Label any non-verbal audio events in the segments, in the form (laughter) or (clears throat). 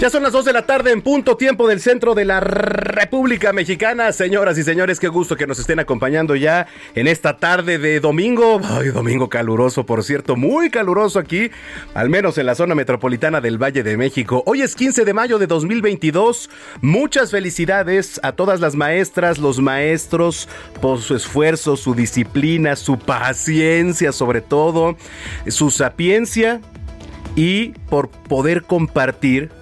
Ya son las 2 de la tarde en punto tiempo del centro de la República Mexicana. Señoras y señores, qué gusto que nos estén acompañando ya en esta tarde de domingo. Ay, domingo caluroso, por cierto, muy caluroso aquí, al menos en la zona metropolitana del Valle de México. Hoy es 15 de mayo de 2022. Muchas felicidades a todas las maestras, los maestros, por su esfuerzo, su disciplina, su paciencia, sobre todo, su sapiencia y por poder compartir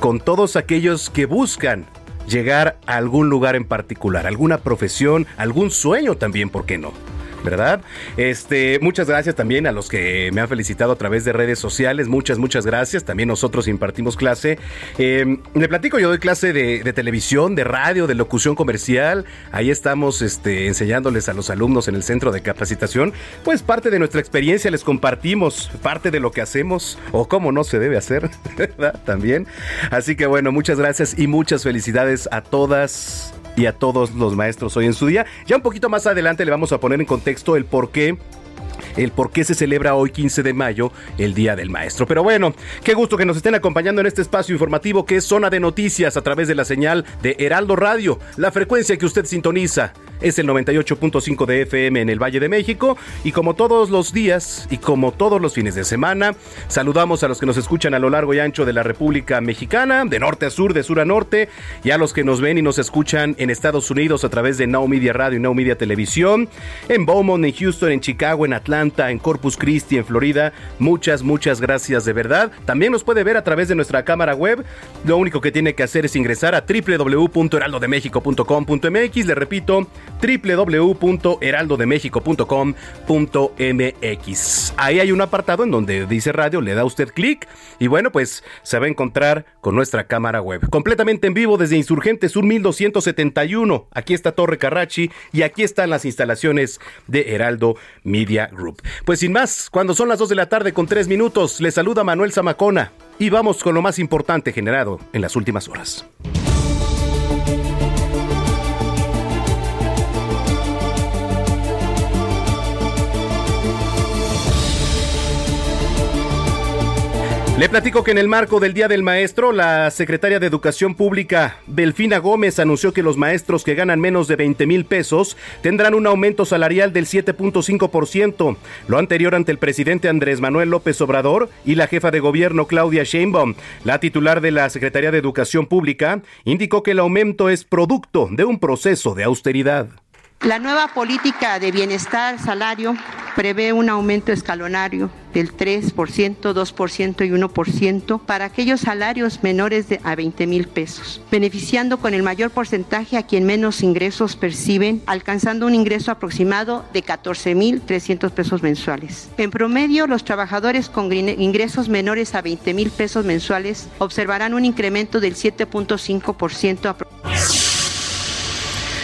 con todos aquellos que buscan llegar a algún lugar en particular, alguna profesión, algún sueño también, ¿por qué no? ¿Verdad? Este, muchas gracias también a los que me han felicitado a través de redes sociales. Muchas, muchas gracias. También nosotros impartimos clase. Eh, le platico, yo doy clase de, de, televisión, de radio, de locución comercial. Ahí estamos este, enseñándoles a los alumnos en el centro de capacitación. Pues parte de nuestra experiencia les compartimos, parte de lo que hacemos o cómo no se debe hacer, (laughs) ¿verdad? También. Así que bueno, muchas gracias y muchas felicidades a todas y a todos los maestros hoy en su día. Ya un poquito más adelante le vamos a poner en contexto el por qué el por qué se celebra hoy 15 de mayo el Día del Maestro. Pero bueno, qué gusto que nos estén acompañando en este espacio informativo que es Zona de Noticias a través de la señal de Heraldo Radio, la frecuencia que usted sintoniza es el 98.5 de FM en el Valle de México y como todos los días y como todos los fines de semana, saludamos a los que nos escuchan a lo largo y ancho de la República Mexicana, de norte a sur, de sur a norte, y a los que nos ven y nos escuchan en Estados Unidos a través de Now Media Radio y Now Media Televisión, en Beaumont, en Houston, en Chicago, en Atlanta, en Corpus Christi, en Florida. Muchas, muchas gracias de verdad. También nos puede ver a través de nuestra cámara web. Lo único que tiene que hacer es ingresar a www.heraldodemexico.com.mx. Le repito, www.heraldodemexico.com.mx. Ahí hay un apartado en donde dice radio, le da usted clic y bueno, pues se va a encontrar con nuestra cámara web. Completamente en vivo desde Insurgente Sur 1271. Aquí está Torre Carrachi y aquí están las instalaciones de Heraldo Media Group. Pues sin más, cuando son las 2 de la tarde con 3 minutos, le saluda Manuel Zamacona y vamos con lo más importante generado en las últimas horas. Le platico que en el marco del Día del Maestro, la secretaria de Educación Pública, Delfina Gómez, anunció que los maestros que ganan menos de 20 mil pesos tendrán un aumento salarial del 7.5%, lo anterior ante el presidente Andrés Manuel López Obrador y la jefa de gobierno Claudia Sheinbaum. La titular de la Secretaría de Educación Pública indicó que el aumento es producto de un proceso de austeridad. La nueva política de bienestar salario prevé un aumento escalonario del 3%, 2% y 1% para aquellos salarios menores de a 20 mil pesos, beneficiando con el mayor porcentaje a quien menos ingresos perciben, alcanzando un ingreso aproximado de 14 mil 300 pesos mensuales. En promedio, los trabajadores con ingresos menores a 20 mil pesos mensuales observarán un incremento del 7.5%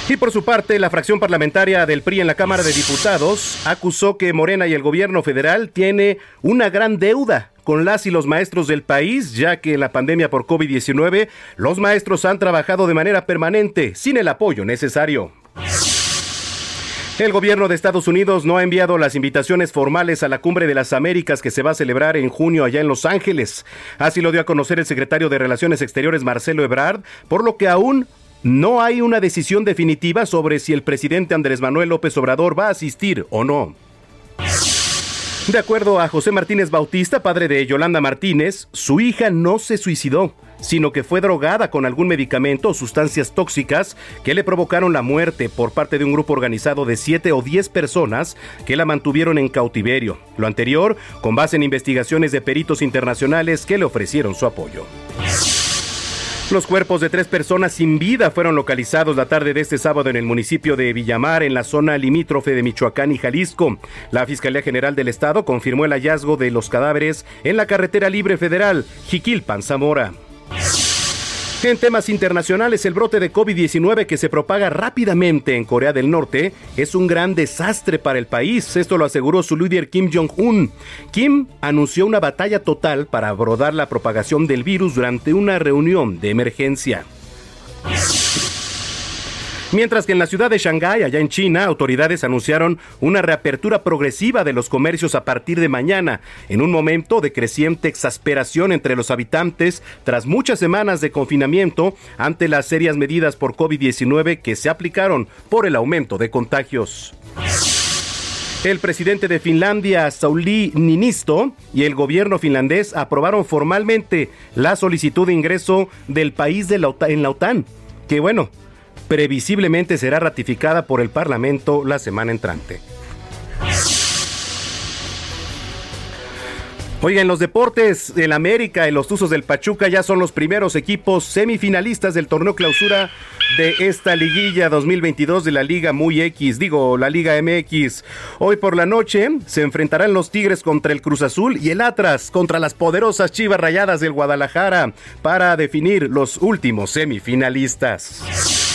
y por su parte, la fracción parlamentaria del PRI en la Cámara de Diputados acusó que Morena y el gobierno federal tiene una gran deuda con las y los maestros del país, ya que en la pandemia por COVID-19 los maestros han trabajado de manera permanente sin el apoyo necesario. El gobierno de Estados Unidos no ha enviado las invitaciones formales a la Cumbre de las Américas que se va a celebrar en junio allá en Los Ángeles. Así lo dio a conocer el secretario de Relaciones Exteriores Marcelo Ebrard, por lo que aún no hay una decisión definitiva sobre si el presidente Andrés Manuel López Obrador va a asistir o no. De acuerdo a José Martínez Bautista, padre de Yolanda Martínez, su hija no se suicidó, sino que fue drogada con algún medicamento o sustancias tóxicas que le provocaron la muerte por parte de un grupo organizado de 7 o 10 personas que la mantuvieron en cautiverio. Lo anterior con base en investigaciones de peritos internacionales que le ofrecieron su apoyo. Los cuerpos de tres personas sin vida fueron localizados la tarde de este sábado en el municipio de Villamar, en la zona limítrofe de Michoacán y Jalisco. La Fiscalía General del Estado confirmó el hallazgo de los cadáveres en la carretera libre federal Jiquilpan, Zamora. En temas internacionales, el brote de COVID-19 que se propaga rápidamente en Corea del Norte es un gran desastre para el país. Esto lo aseguró su líder Kim Jong-un. Kim anunció una batalla total para abordar la propagación del virus durante una reunión de emergencia. Mientras que en la ciudad de Shanghái, allá en China, autoridades anunciaron una reapertura progresiva de los comercios a partir de mañana, en un momento de creciente exasperación entre los habitantes tras muchas semanas de confinamiento ante las serias medidas por COVID-19 que se aplicaron por el aumento de contagios. El presidente de Finlandia, Sauli Ninisto, y el gobierno finlandés aprobaron formalmente la solicitud de ingreso del país en la OTAN, que bueno, previsiblemente será ratificada por el Parlamento la semana entrante. Oiga, en los deportes, el América y los Tuzos del Pachuca ya son los primeros equipos semifinalistas del torneo clausura de esta liguilla 2022 de la Liga Muy X, digo, la Liga MX. Hoy por la noche se enfrentarán los Tigres contra el Cruz Azul y el Atlas contra las poderosas Chivas Rayadas del Guadalajara para definir los últimos semifinalistas.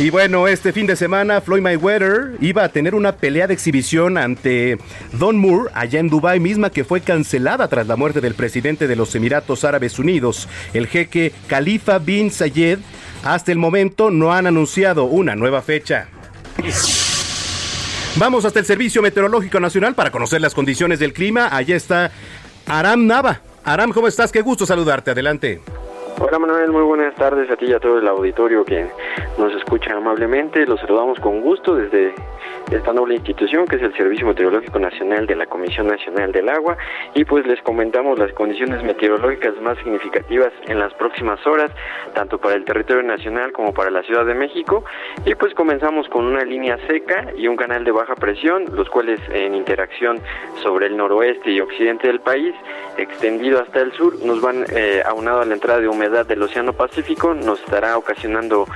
Y bueno, este fin de semana Floyd Mayweather iba a tener una pelea de exhibición ante Don Moore allá en Dubai misma que fue cancelada tras la muerte del presidente de los Emiratos Árabes Unidos, el jeque Khalifa bin Zayed. Hasta el momento no han anunciado una nueva fecha. Vamos hasta el Servicio Meteorológico Nacional para conocer las condiciones del clima. Allá está Aram Nava. Aram, ¿cómo estás? Qué gusto saludarte. Adelante. Hola Manuel, muy buenas tardes a ti y a todo el auditorio que nos escucha amablemente. Los saludamos con gusto desde esta noble institución que es el Servicio Meteorológico Nacional de la Comisión Nacional del Agua y pues les comentamos las condiciones meteorológicas más significativas en las próximas horas, tanto para el territorio nacional como para la Ciudad de México. Y pues comenzamos con una línea seca y un canal de baja presión, los cuales en interacción sobre el noroeste y occidente del país, extendido hasta el sur, nos van eh, aunado a la entrada de humedad del Océano Pacífico, nos estará ocasionando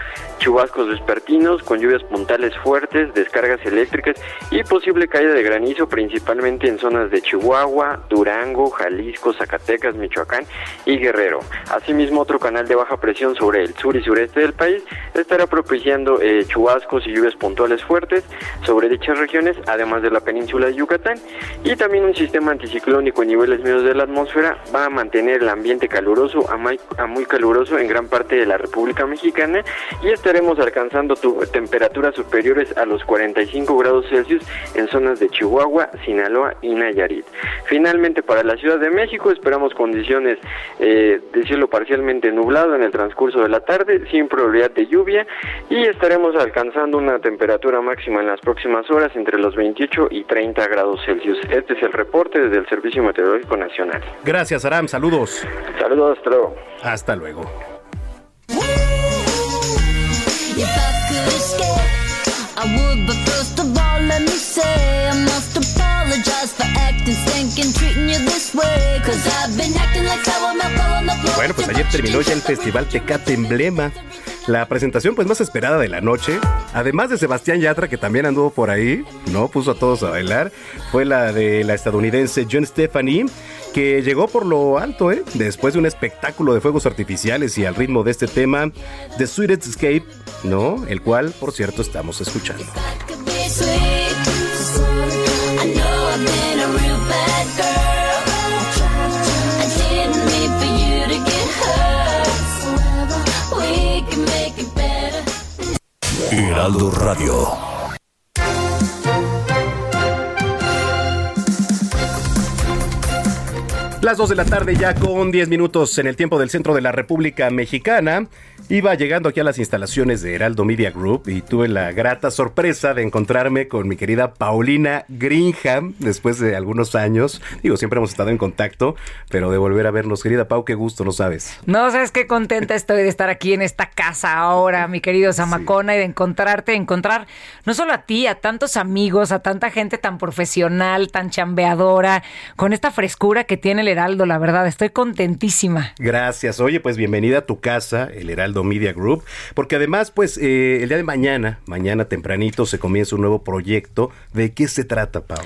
chubascos vespertinos con lluvias puntales fuertes, descargas eléctricas y posible caída de granizo principalmente en zonas de Chihuahua, Durango, Jalisco, Zacatecas, Michoacán y Guerrero. Asimismo, otro canal de baja presión sobre el sur y sureste del país estará propiciando eh, chubascos y lluvias puntuales fuertes sobre dichas regiones, además de la península de Yucatán. Y también un sistema anticiclónico en niveles medios de la atmósfera va a mantener el ambiente caluroso a muy, caluroso en gran parte de la República Mexicana y estaremos alcanzando temperaturas superiores a los 45 grados Celsius en zonas de Chihuahua, Sinaloa y Nayarit. Finalmente, para la Ciudad de México esperamos condiciones eh, de cielo parcialmente nublado en el transcurso de la tarde, sin probabilidad de lluvia y estaremos alcanzando una temperatura máxima en las próximas horas entre los 28 y 30 grados Celsius. Este es el reporte desde el Servicio Meteorológico Nacional. Gracias, Aram. Saludos. Saludos, hasta luego. Hasta luego. Bueno, pues ayer terminó ya el festival Tecate Emblema. La presentación pues más esperada de la noche, además de Sebastián Yatra que también anduvo por ahí, no puso a todos a bailar, fue la de la estadounidense John Stephanie que llegó por lo alto, ¿eh? después de un espectáculo de fuegos artificiales y al ritmo de este tema, The Sweetest Escape, ¿no? El cual, por cierto, estamos escuchando. Heraldo Radio. Las 2 de la tarde ya con 10 minutos en el tiempo del centro de la República Mexicana. Iba llegando aquí a las instalaciones de Heraldo Media Group y tuve la grata sorpresa de encontrarme con mi querida Paulina Greenham después de algunos años. Digo, siempre hemos estado en contacto, pero de volver a vernos. Querida Pau, qué gusto, no sabes. No sabes qué contenta estoy de estar aquí en esta casa ahora, mi querido Zamacona, y de encontrarte, encontrar no solo a ti, a tantos amigos, a tanta gente tan profesional, tan chambeadora, con esta frescura que tiene el Heraldo, la verdad, estoy contentísima. Gracias. Oye, pues bienvenida a tu casa, el Heraldo Media Group, porque además, pues eh, el día de mañana, mañana tempranito, se comienza un nuevo proyecto. ¿De qué se trata, Pau?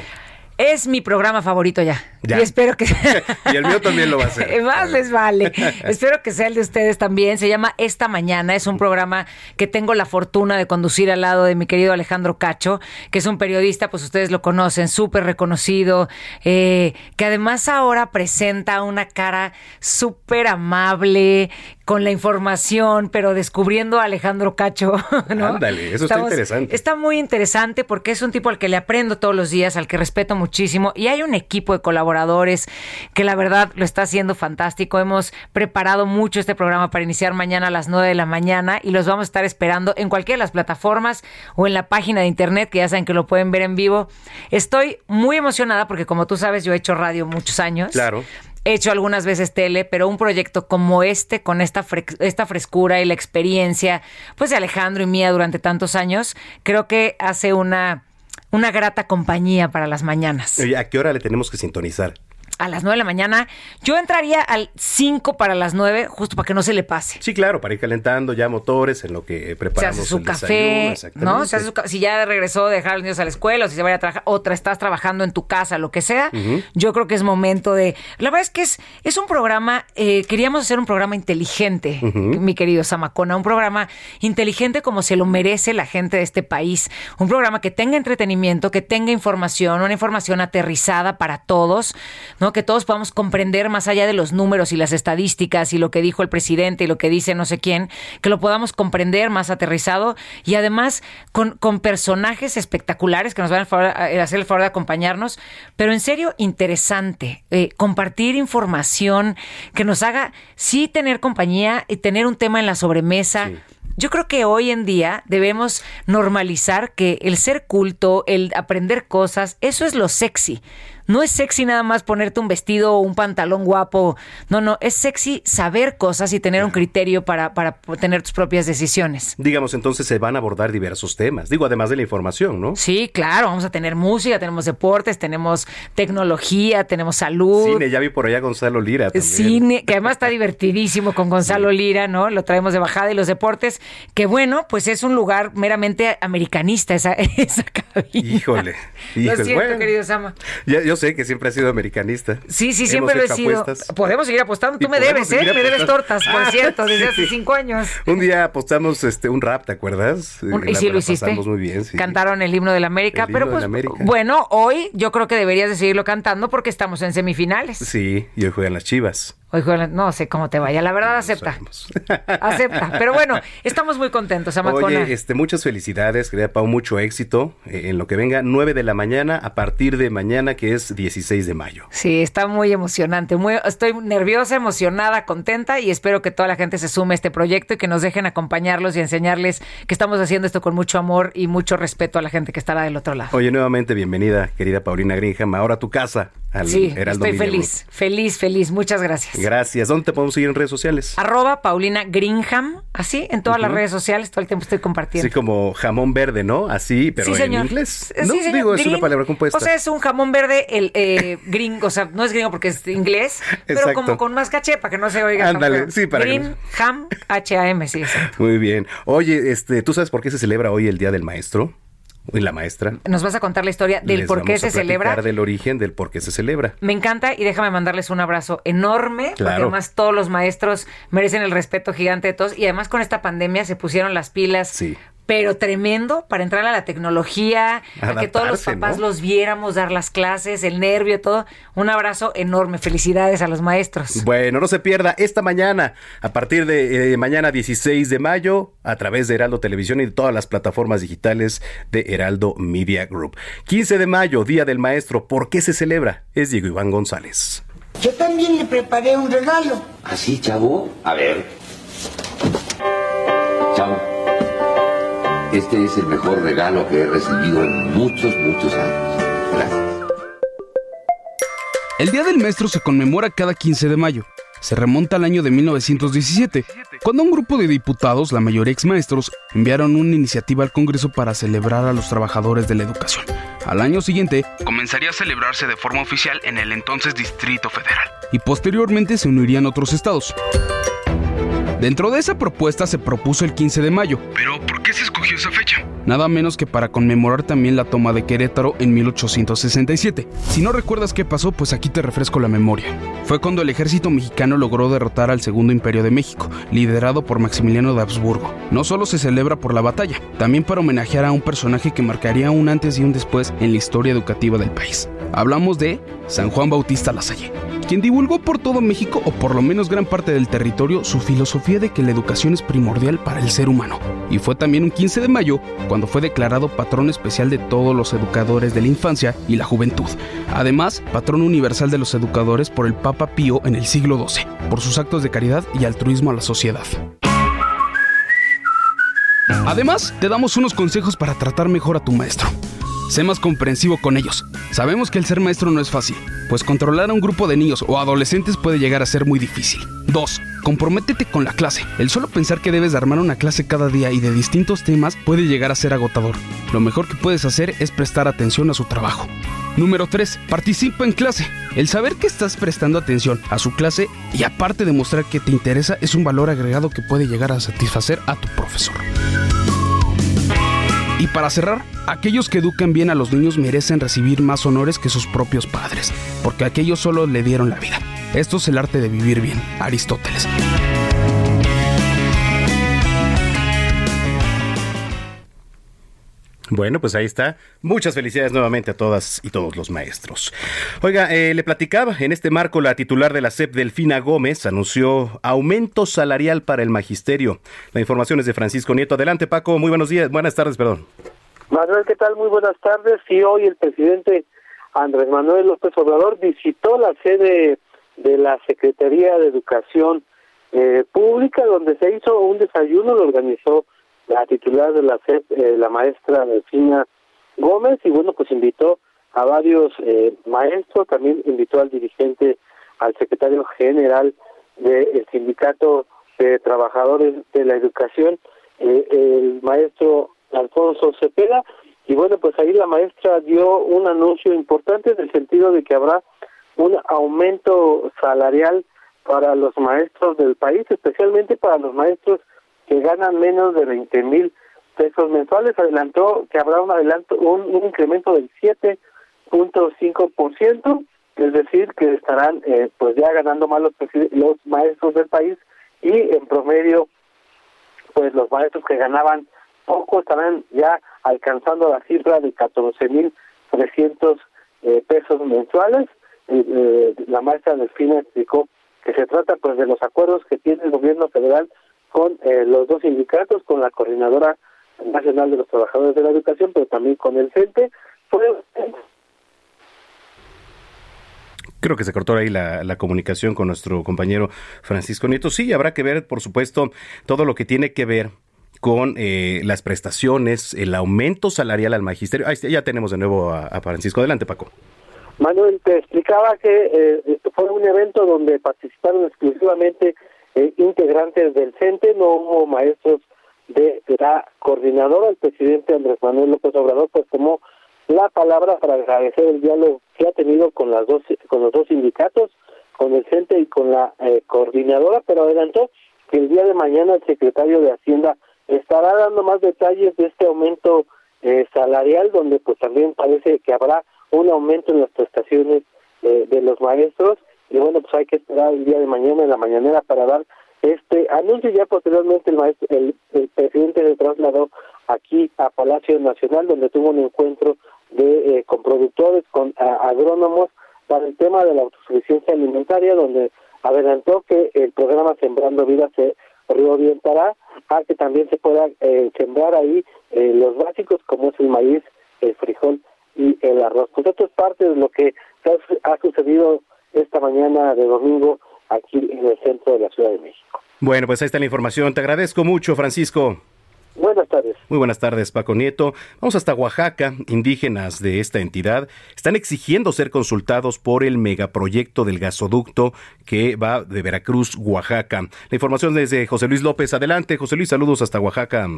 Es mi programa favorito ya. Ya. Y espero que. (laughs) y el mío también lo va a ser. (laughs) Más les vale. (laughs) espero que sea el de ustedes también. Se llama Esta Mañana. Es un programa que tengo la fortuna de conducir al lado de mi querido Alejandro Cacho, que es un periodista, pues ustedes lo conocen, súper reconocido, eh, que además ahora presenta una cara súper amable, con la información, pero descubriendo a Alejandro Cacho. (laughs) ¿no? Ándale, eso está interesante. Está muy interesante porque es un tipo al que le aprendo todos los días, al que respeto muchísimo. Y hay un equipo de colaboradores que la verdad lo está haciendo fantástico. Hemos preparado mucho este programa para iniciar mañana a las 9 de la mañana y los vamos a estar esperando en cualquiera de las plataformas o en la página de internet, que ya saben que lo pueden ver en vivo. Estoy muy emocionada porque como tú sabes, yo he hecho radio muchos años. Claro he hecho algunas veces tele, pero un proyecto como este, con esta, esta frescura y la experiencia, pues de Alejandro y mía durante tantos años, creo que hace una, una grata compañía para las mañanas. ¿A qué hora le tenemos que sintonizar? A las 9 de la mañana. Yo entraría al 5 para las 9, justo para que no se le pase. Sí, claro, para ir calentando ya motores en lo que preparamos. Se hace su café, ¿no? Se hace su, si ya regresó de dejar a los niños a la escuela o si se vaya a trabajar, otra estás trabajando en tu casa, lo que sea, yo creo que es momento de... La verdad es que es, es un programa, eh, queríamos hacer un programa inteligente, mi querido Samacona, un programa inteligente como se lo merece la gente de este país, un programa que tenga entretenimiento, que tenga información, una información aterrizada para todos, ¿no? Que todos podamos comprender más allá de los números y las estadísticas y lo que dijo el presidente y lo que dice no sé quién, que lo podamos comprender más aterrizado y además con, con personajes espectaculares que nos van a, hacer el favor de acompañarnos, pero en serio interesante, eh, compartir información que nos haga sí tener compañía y tener un tema en la sobremesa. Yo creo que hoy en día debemos normalizar que el ser culto, el aprender cosas, eso es lo sexy. No es sexy nada más ponerte un vestido o un pantalón guapo. No, no, es sexy saber cosas y tener un criterio para, para tener tus propias decisiones. Digamos, entonces se van a abordar diversos temas. Digo, además de la información, ¿no? Sí, claro. Vamos a tener música, tenemos deportes, tenemos tecnología, tenemos salud. Cine, ya vi por allá Gonzalo Lira también. Cine, que además está divertidísimo con Gonzalo Lira, ¿no? Lo traemos de bajada y los deportes, que bueno, pues es un lugar meramente americanista esa, (laughs) esa cabina. Híjole, híjole. Lo siento, querido Sama. yo sé que siempre ha sido americanista. Sí, sí, siempre lo he sido. Podemos seguir apostando. Tú me debes, ¿eh? Me debes tortas, por ah, cierto, desde hace cinco años. Un día apostamos este un rap, ¿te acuerdas? y sí, lo hiciste. muy bien, sí. Cantaron el himno de la América, pero pues bueno, hoy yo creo que deberías de seguirlo cantando porque estamos en semifinales. Sí, y hoy juegan las Chivas. Hoy no sé cómo te vaya, la verdad acepta. acepta. Pero bueno, estamos muy contentos, Amacona. Oye, este, muchas felicidades, querida Pau, mucho éxito eh, en lo que venga, 9 de la mañana a partir de mañana, que es 16 de mayo. Sí, está muy emocionante. Muy, estoy nerviosa, emocionada, contenta y espero que toda la gente se sume a este proyecto y que nos dejen acompañarlos y enseñarles que estamos haciendo esto con mucho amor y mucho respeto a la gente que estará del otro lado. Oye, nuevamente bienvenida, querida Paulina Greenham, ahora a tu casa. Al sí, estoy feliz, feliz, feliz. Muchas gracias. Gracias. ¿Dónde te podemos seguir en redes sociales? Arroba Paulina Greenham, así, en todas las redes sociales, todo el tiempo estoy compartiendo. Así como jamón verde, ¿no? Así, pero en inglés. No, digo, es una palabra compuesta. O sea, es un jamón verde, el eh, (laughs) gringo, o sea, no es gringo porque es inglés, pero como con más caché para que no se oiga. Ándale, sí, para Green Ham, H-A-M, sí. Muy bien. Oye, este, ¿tú sabes por qué se celebra hoy el Día del Maestro? Y la maestra. Nos vas a contar la historia del por qué se celebra. del origen del por qué se celebra. Me encanta y déjame mandarles un abrazo enorme, porque además todos los maestros merecen el respeto gigante de todos y además con esta pandemia se pusieron las pilas sí pero tremendo para entrar a la tecnología, a que todos los papás los viéramos dar las clases, el nervio, todo. Un abrazo enorme, felicidades a los maestros. Bueno, no se pierda esta mañana, a partir de eh, mañana 16 de mayo, a través de Heraldo Televisión y de todas las plataformas digitales de Heraldo Media Group. 15 de mayo, Día del Maestro, ¿por qué se celebra? Es Diego Iván González. Yo también le preparé un regalo. ¿Así, ¿Ah, chavo? A ver. Chavo, este es el mejor regalo que he recibido en muchos, muchos años. Gracias. El Día del Maestro se conmemora cada 15 de mayo. Se remonta al año de 1917, cuando un grupo de diputados, la mayoría ex maestros, enviaron una iniciativa al Congreso para celebrar a los trabajadores de la educación. Al año siguiente, comenzaría a celebrarse de forma oficial en el entonces Distrito Federal, y posteriormente se unirían otros estados. Dentro de esa propuesta se propuso el 15 de mayo. ¿Pero por qué se escogió esa fecha? Nada menos que para conmemorar también la toma de Querétaro en 1867. Si no recuerdas qué pasó, pues aquí te refresco la memoria. Fue cuando el ejército mexicano logró derrotar al Segundo Imperio de México, liderado por Maximiliano de Habsburgo. No solo se celebra por la batalla, también para homenajear a un personaje que marcaría un antes y un después en la historia educativa del país. Hablamos de San Juan Bautista Lasalle quien divulgó por todo México, o por lo menos gran parte del territorio, su filosofía de que la educación es primordial para el ser humano. Y fue también un 15 de mayo cuando fue declarado patrón especial de todos los educadores de la infancia y la juventud. Además, patrón universal de los educadores por el Papa Pío en el siglo XII, por sus actos de caridad y altruismo a la sociedad. Además, te damos unos consejos para tratar mejor a tu maestro. Sé más comprensivo con ellos. Sabemos que el ser maestro no es fácil, pues controlar a un grupo de niños o adolescentes puede llegar a ser muy difícil. 2. Comprométete con la clase. El solo pensar que debes armar una clase cada día y de distintos temas puede llegar a ser agotador. Lo mejor que puedes hacer es prestar atención a su trabajo. Número 3. Participa en clase. El saber que estás prestando atención a su clase y aparte de mostrar que te interesa es un valor agregado que puede llegar a satisfacer a tu profesor. Y para cerrar, aquellos que educan bien a los niños merecen recibir más honores que sus propios padres, porque aquellos solo le dieron la vida. Esto es el arte de vivir bien, Aristóteles. Bueno, pues ahí está. Muchas felicidades nuevamente a todas y todos los maestros. Oiga, eh, le platicaba, en este marco la titular de la SEP, Delfina Gómez, anunció aumento salarial para el magisterio. La información es de Francisco Nieto. Adelante, Paco. Muy buenos días, buenas tardes, perdón. Manuel, ¿qué tal? Muy buenas tardes. Sí, hoy el presidente Andrés Manuel López Obrador visitó la sede de la Secretaría de Educación eh, Pública, donde se hizo un desayuno, lo organizó la titular de la SEP, eh, la maestra Delfina Gómez, y bueno, pues invitó a varios eh, maestros, también invitó al dirigente, al secretario general del sindicato de trabajadores de la educación, eh, el maestro Alfonso Cepeda, y bueno, pues ahí la maestra dio un anuncio importante en el sentido de que habrá un aumento salarial para los maestros del país, especialmente para los maestros que ganan menos de 20 mil pesos mensuales. Adelantó que habrá un adelanto, un, incremento del 7.5%, es decir, que estarán eh, pues ya ganando más los, los maestros del país y en promedio, pues los maestros que ganaban poco estarán ya alcanzando la cifra de 14 mil 300 eh, pesos mensuales. Eh, eh, la maestra Delfina explicó que se trata pues de los acuerdos que tiene el gobierno federal con eh, los dos sindicatos, con la Coordinadora Nacional de los Trabajadores de la Educación, pero también con el CENTE. Creo que se cortó ahí la, comunicación con nuestro compañero Francisco Nieto. Sí, habrá que ver, por supuesto, todo lo que tiene que ver con eh, las prestaciones, el aumento salarial al magisterio. Ahí ya tenemos de nuevo a Francisco. Adelante, Paco. Manuel, te explicaba que eh, fue un evento donde participaron exclusivamente eh, integrantes del CENTE, no hubo maestros de la coordinadora, el presidente Andrés Manuel López Obrador, pues tomó la palabra para agradecer el diálogo que ha tenido con las dos con los dos sindicatos, con el CENTE y con la eh, coordinadora, pero adelantó que el día de mañana el secretario de Hacienda estará dando más detalles de este aumento eh, salarial, donde pues también parece que habrá un aumento en las prestaciones eh, de los maestros y bueno, pues hay que esperar el día de mañana en la mañanera para dar este anuncio. Ya posteriormente el, maestro, el, presidente se trasladó aquí a Palacio Nacional, donde tuvo un encuentro de eh, con productores, con agrónomos, para el tema de la autosuficiencia alimentaria, donde adelantó que el programa Sembrando Vida se reorientará a que también se pueda eh, sembrar ahí eh, los básicos como es el maíz, el frijol y el arroz. Pues esto es parte de lo que ha sucedido esta mañana de domingo aquí en el centro de la Ciudad de México. Bueno, pues ahí está la información. Te agradezco mucho, Francisco. Buenas tardes. Muy buenas tardes, Paco Nieto. Vamos hasta Oaxaca. Indígenas de esta entidad están exigiendo ser consultados por el megaproyecto del gasoducto que va de Veracruz, Oaxaca. La información desde José Luis López. Adelante, José Luis, saludos hasta Oaxaca.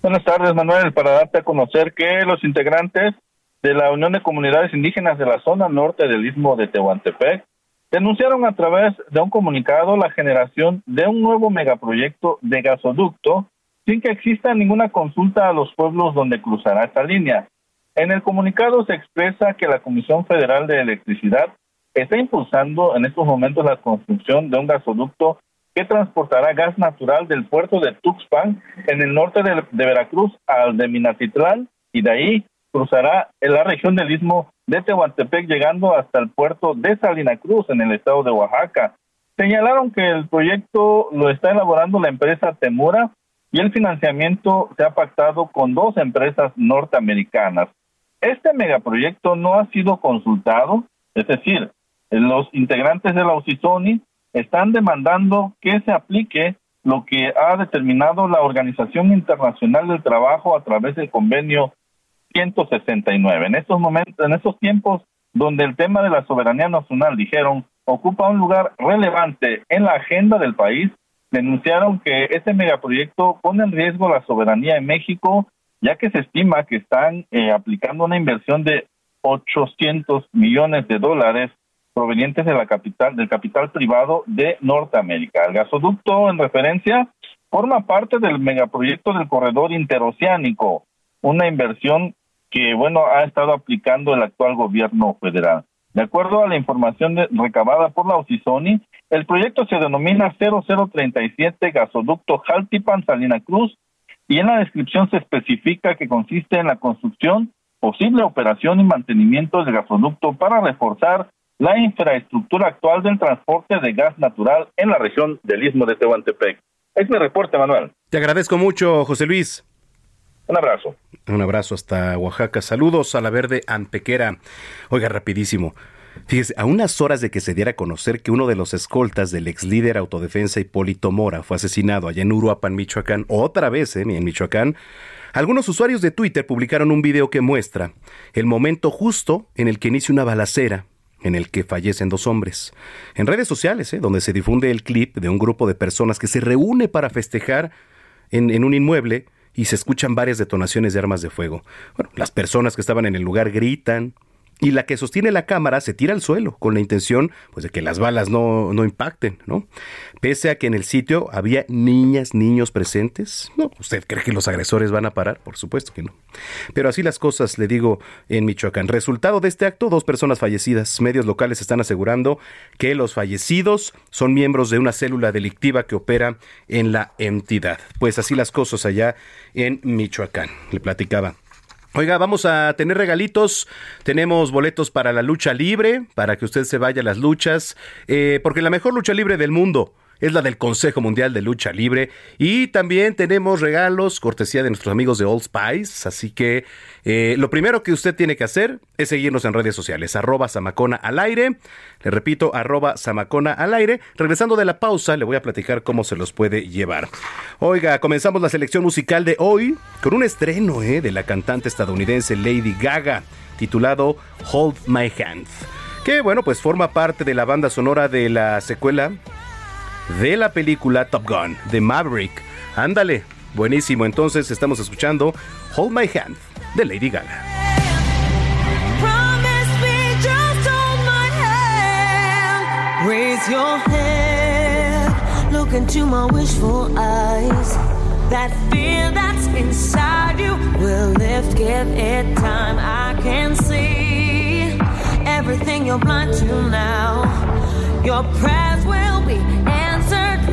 Buenas tardes, Manuel, para darte a conocer que los integrantes de la Unión de Comunidades Indígenas de la zona norte del Istmo de Tehuantepec denunciaron a través de un comunicado la generación de un nuevo megaproyecto de gasoducto sin que exista ninguna consulta a los pueblos donde cruzará esta línea. En el comunicado se expresa que la Comisión Federal de Electricidad está impulsando en estos momentos la construcción de un gasoducto que transportará gas natural del puerto de Tuxpan en el norte de, Veracruz al de Minatitlán y de ahí cruzará en la región del istmo de Tehuantepec llegando hasta el puerto de Salina Cruz en el estado de Oaxaca. Señalaron que el proyecto lo está elaborando la empresa Temura y el financiamiento se ha pactado con dos empresas norteamericanas. Este megaproyecto no ha sido consultado, es decir, los integrantes de la OCISONI están demandando que se aplique lo que ha determinado la Organización Internacional del Trabajo a través del convenio 169. En estos momentos, en estos tiempos donde el tema de la soberanía nacional, dijeron, ocupa un lugar relevante en la agenda del país, denunciaron que este megaproyecto pone en riesgo la soberanía en México, ya que se estima que están eh, aplicando una inversión de 800 millones de dólares provenientes de la capital del capital privado de Norteamérica. El gasoducto en referencia forma parte del megaproyecto del corredor interoceánico, una inversión que bueno ha estado aplicando el actual gobierno federal. De acuerdo a la información recabada por la OCISONI, el proyecto se denomina 0037 Gasoducto Jaltipan Salina Cruz y en la descripción se especifica que consiste en la construcción, posible operación y mantenimiento del gasoducto para reforzar la infraestructura actual del transporte de gas natural en la región del Istmo de Tehuantepec. Es mi reporte, Manuel. Te agradezco mucho, José Luis. Un abrazo. Un abrazo hasta Oaxaca. Saludos a la verde Antequera. Oiga, rapidísimo. Fíjese, a unas horas de que se diera a conocer que uno de los escoltas del ex líder autodefensa Hipólito Mora fue asesinado allá en Uruapan, Michoacán, otra vez ¿eh? en Michoacán, algunos usuarios de Twitter publicaron un video que muestra el momento justo en el que inicia una balacera en el que fallecen dos hombres. En redes sociales, ¿eh? donde se difunde el clip de un grupo de personas que se reúne para festejar en, en un inmueble, y se escuchan varias detonaciones de armas de fuego. Bueno, las personas que estaban en el lugar gritan, y la que sostiene la cámara se tira al suelo con la intención pues de que las balas no, no impacten, ¿no? Pese a que en el sitio había niñas, niños presentes, no, ¿usted cree que los agresores van a parar? Por supuesto que no. Pero así las cosas, le digo, en Michoacán. Resultado de este acto, dos personas fallecidas. Medios locales están asegurando que los fallecidos son miembros de una célula delictiva que opera en la entidad. Pues así las cosas allá en Michoacán. Le platicaba Oiga, vamos a tener regalitos. Tenemos boletos para la lucha libre, para que usted se vaya a las luchas, eh, porque la mejor lucha libre del mundo es la del Consejo Mundial de Lucha Libre. Y también tenemos regalos, cortesía de nuestros amigos de Old Spice. Así que eh, lo primero que usted tiene que hacer es seguirnos en redes sociales, arroba al aire. Le repito, arroba al aire. Regresando de la pausa, le voy a platicar cómo se los puede llevar. Oiga, comenzamos la selección musical de hoy con un estreno eh, de la cantante estadounidense Lady Gaga, titulado Hold My Hand que bueno, pues forma parte de la banda sonora de la secuela de la película Top Gun de Maverick. Ándale, buenísimo. Entonces estamos escuchando Hold My Hand de Lady Gaga. Raise your hand, look into my wishful eyes. That fear that's inside you will lift, give it time. I can see everything you're blind to now. Your prayers will be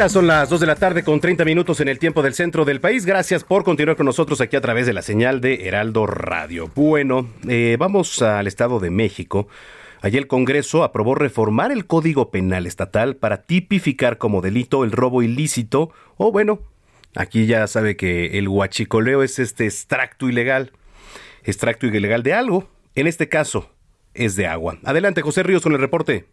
Ya son las 2 de la tarde con 30 minutos en el tiempo del centro del país. Gracias por continuar con nosotros aquí a través de la señal de Heraldo Radio. Bueno, eh, vamos al Estado de México. Allí el Congreso aprobó reformar el Código Penal Estatal para tipificar como delito el robo ilícito o, bueno, aquí ya sabe que el huachicoleo es este extracto ilegal, extracto ilegal de algo. En este caso es de agua. Adelante, José Ríos, con el reporte.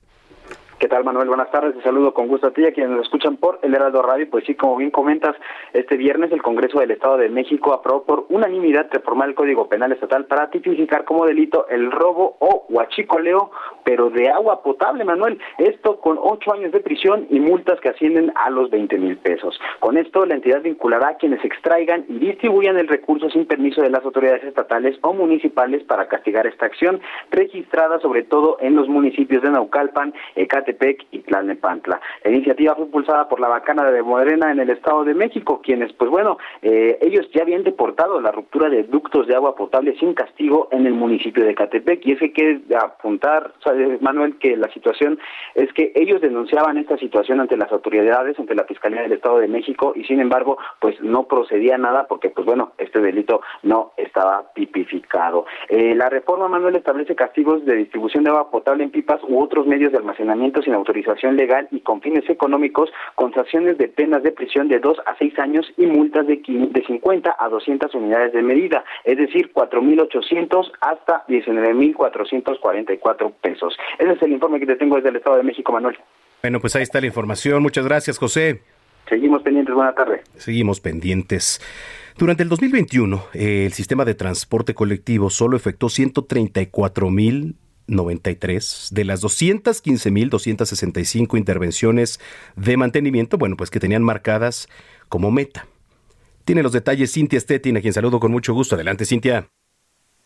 ¿Qué tal, Manuel? Buenas tardes. Te saludo con gusto a ti a quienes nos escuchan por el Heraldo Radio. Pues sí, como bien comentas, este viernes el Congreso del Estado de México aprobó por unanimidad reformar el Código Penal Estatal para tipificar como delito el robo o huachicoleo, pero de agua potable, Manuel. Esto con ocho años de prisión y multas que ascienden a los 20 mil pesos. Con esto, la entidad vinculará a quienes extraigan y distribuyan el recurso sin permiso de las autoridades estatales o municipales para castigar esta acción, registrada sobre todo en los municipios de Naucalpan, Ecate, y Tlalnepantla. La iniciativa fue impulsada por la bacana de Morena en el Estado de México, quienes, pues bueno, eh, ellos ya habían deportado la ruptura de ductos de agua potable sin castigo en el municipio de Catepec. Y es que quiere apuntar, Manuel, que la situación es que ellos denunciaban esta situación ante las autoridades, ante la Fiscalía del Estado de México, y sin embargo, pues no procedía nada porque, pues bueno, este delito no estaba tipificado. Eh, la reforma, Manuel, establece castigos de distribución de agua potable en pipas u otros medios de almacenamiento sin autorización legal y con fines económicos, con sanciones de penas de prisión de 2 a 6 años y multas de, de 50 a 200 unidades de medida, es decir, 4.800 hasta 19.444 pesos. Ese es el informe que te tengo desde el Estado de México, Manuel. Bueno, pues ahí está la información. Muchas gracias, José. Seguimos pendientes. Buena tarde. Seguimos pendientes. Durante el 2021, el sistema de transporte colectivo solo efectuó 134 mil 93 de las 215.265 intervenciones de mantenimiento, bueno, pues que tenían marcadas como meta. Tiene los detalles Cintia Stettin, a quien saludo con mucho gusto. Adelante, Cintia.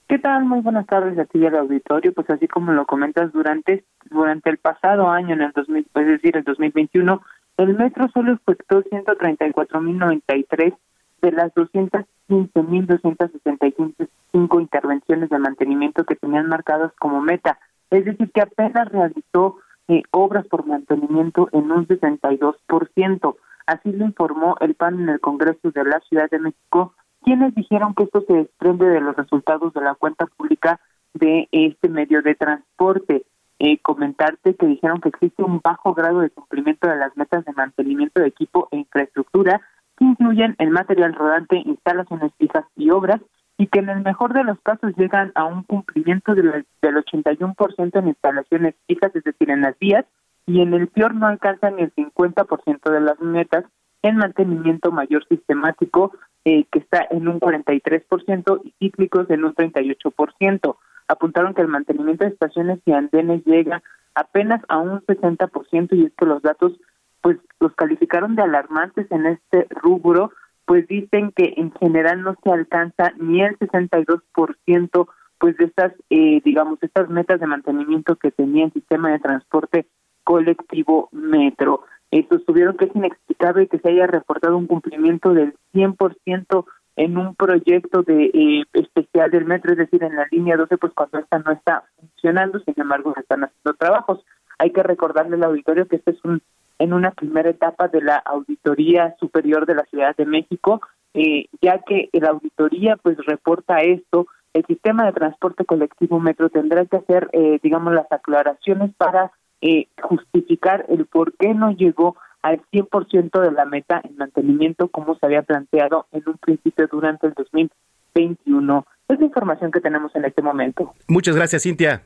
¿Qué tal? Muy buenas tardes a ti y al auditorio. Pues así como lo comentas, durante, durante el pasado año, en el 2000, es decir, el 2021, el metro solo efectuó 134.093 de las 215.265 intervenciones de mantenimiento que tenían marcadas como meta. Es decir, que apenas realizó eh, obras por mantenimiento en un 62%. Así lo informó el PAN en el Congreso de la Ciudad de México, quienes dijeron que esto se desprende de los resultados de la cuenta pública de este medio de transporte. Eh, comentarte que dijeron que existe un bajo grado de cumplimiento de las metas de mantenimiento de equipo e infraestructura incluyen el material rodante, instalaciones fijas y obras, y que en el mejor de los casos llegan a un cumplimiento del, del 81% en instalaciones fijas, es decir, en las vías, y en el peor no alcanzan el 50% de las metas en mantenimiento mayor sistemático, eh, que está en un 43%, y cíclicos en un 38%. Apuntaron que el mantenimiento de estaciones y andenes llega apenas a un 60%, y es los datos pues los calificaron de alarmantes en este rubro, pues dicen que en general no se alcanza ni el 62% pues de estas, eh, digamos, estas metas de mantenimiento que tenía el sistema de transporte colectivo metro. Esto tuvieron que es inexplicable que se haya reportado un cumplimiento del 100% en un proyecto de eh, especial del metro, es decir, en la línea 12, pues cuando esta no está funcionando, sin embargo, se están haciendo trabajos. Hay que recordarle al auditorio que este es un en una primera etapa de la Auditoría Superior de la Ciudad de México, eh, ya que la auditoría pues reporta esto, el sistema de transporte colectivo metro tendrá que hacer, eh, digamos, las aclaraciones para eh, justificar el por qué no llegó al 100% de la meta en mantenimiento como se había planteado en un principio durante el 2021. Es la información que tenemos en este momento. Muchas gracias, Cintia.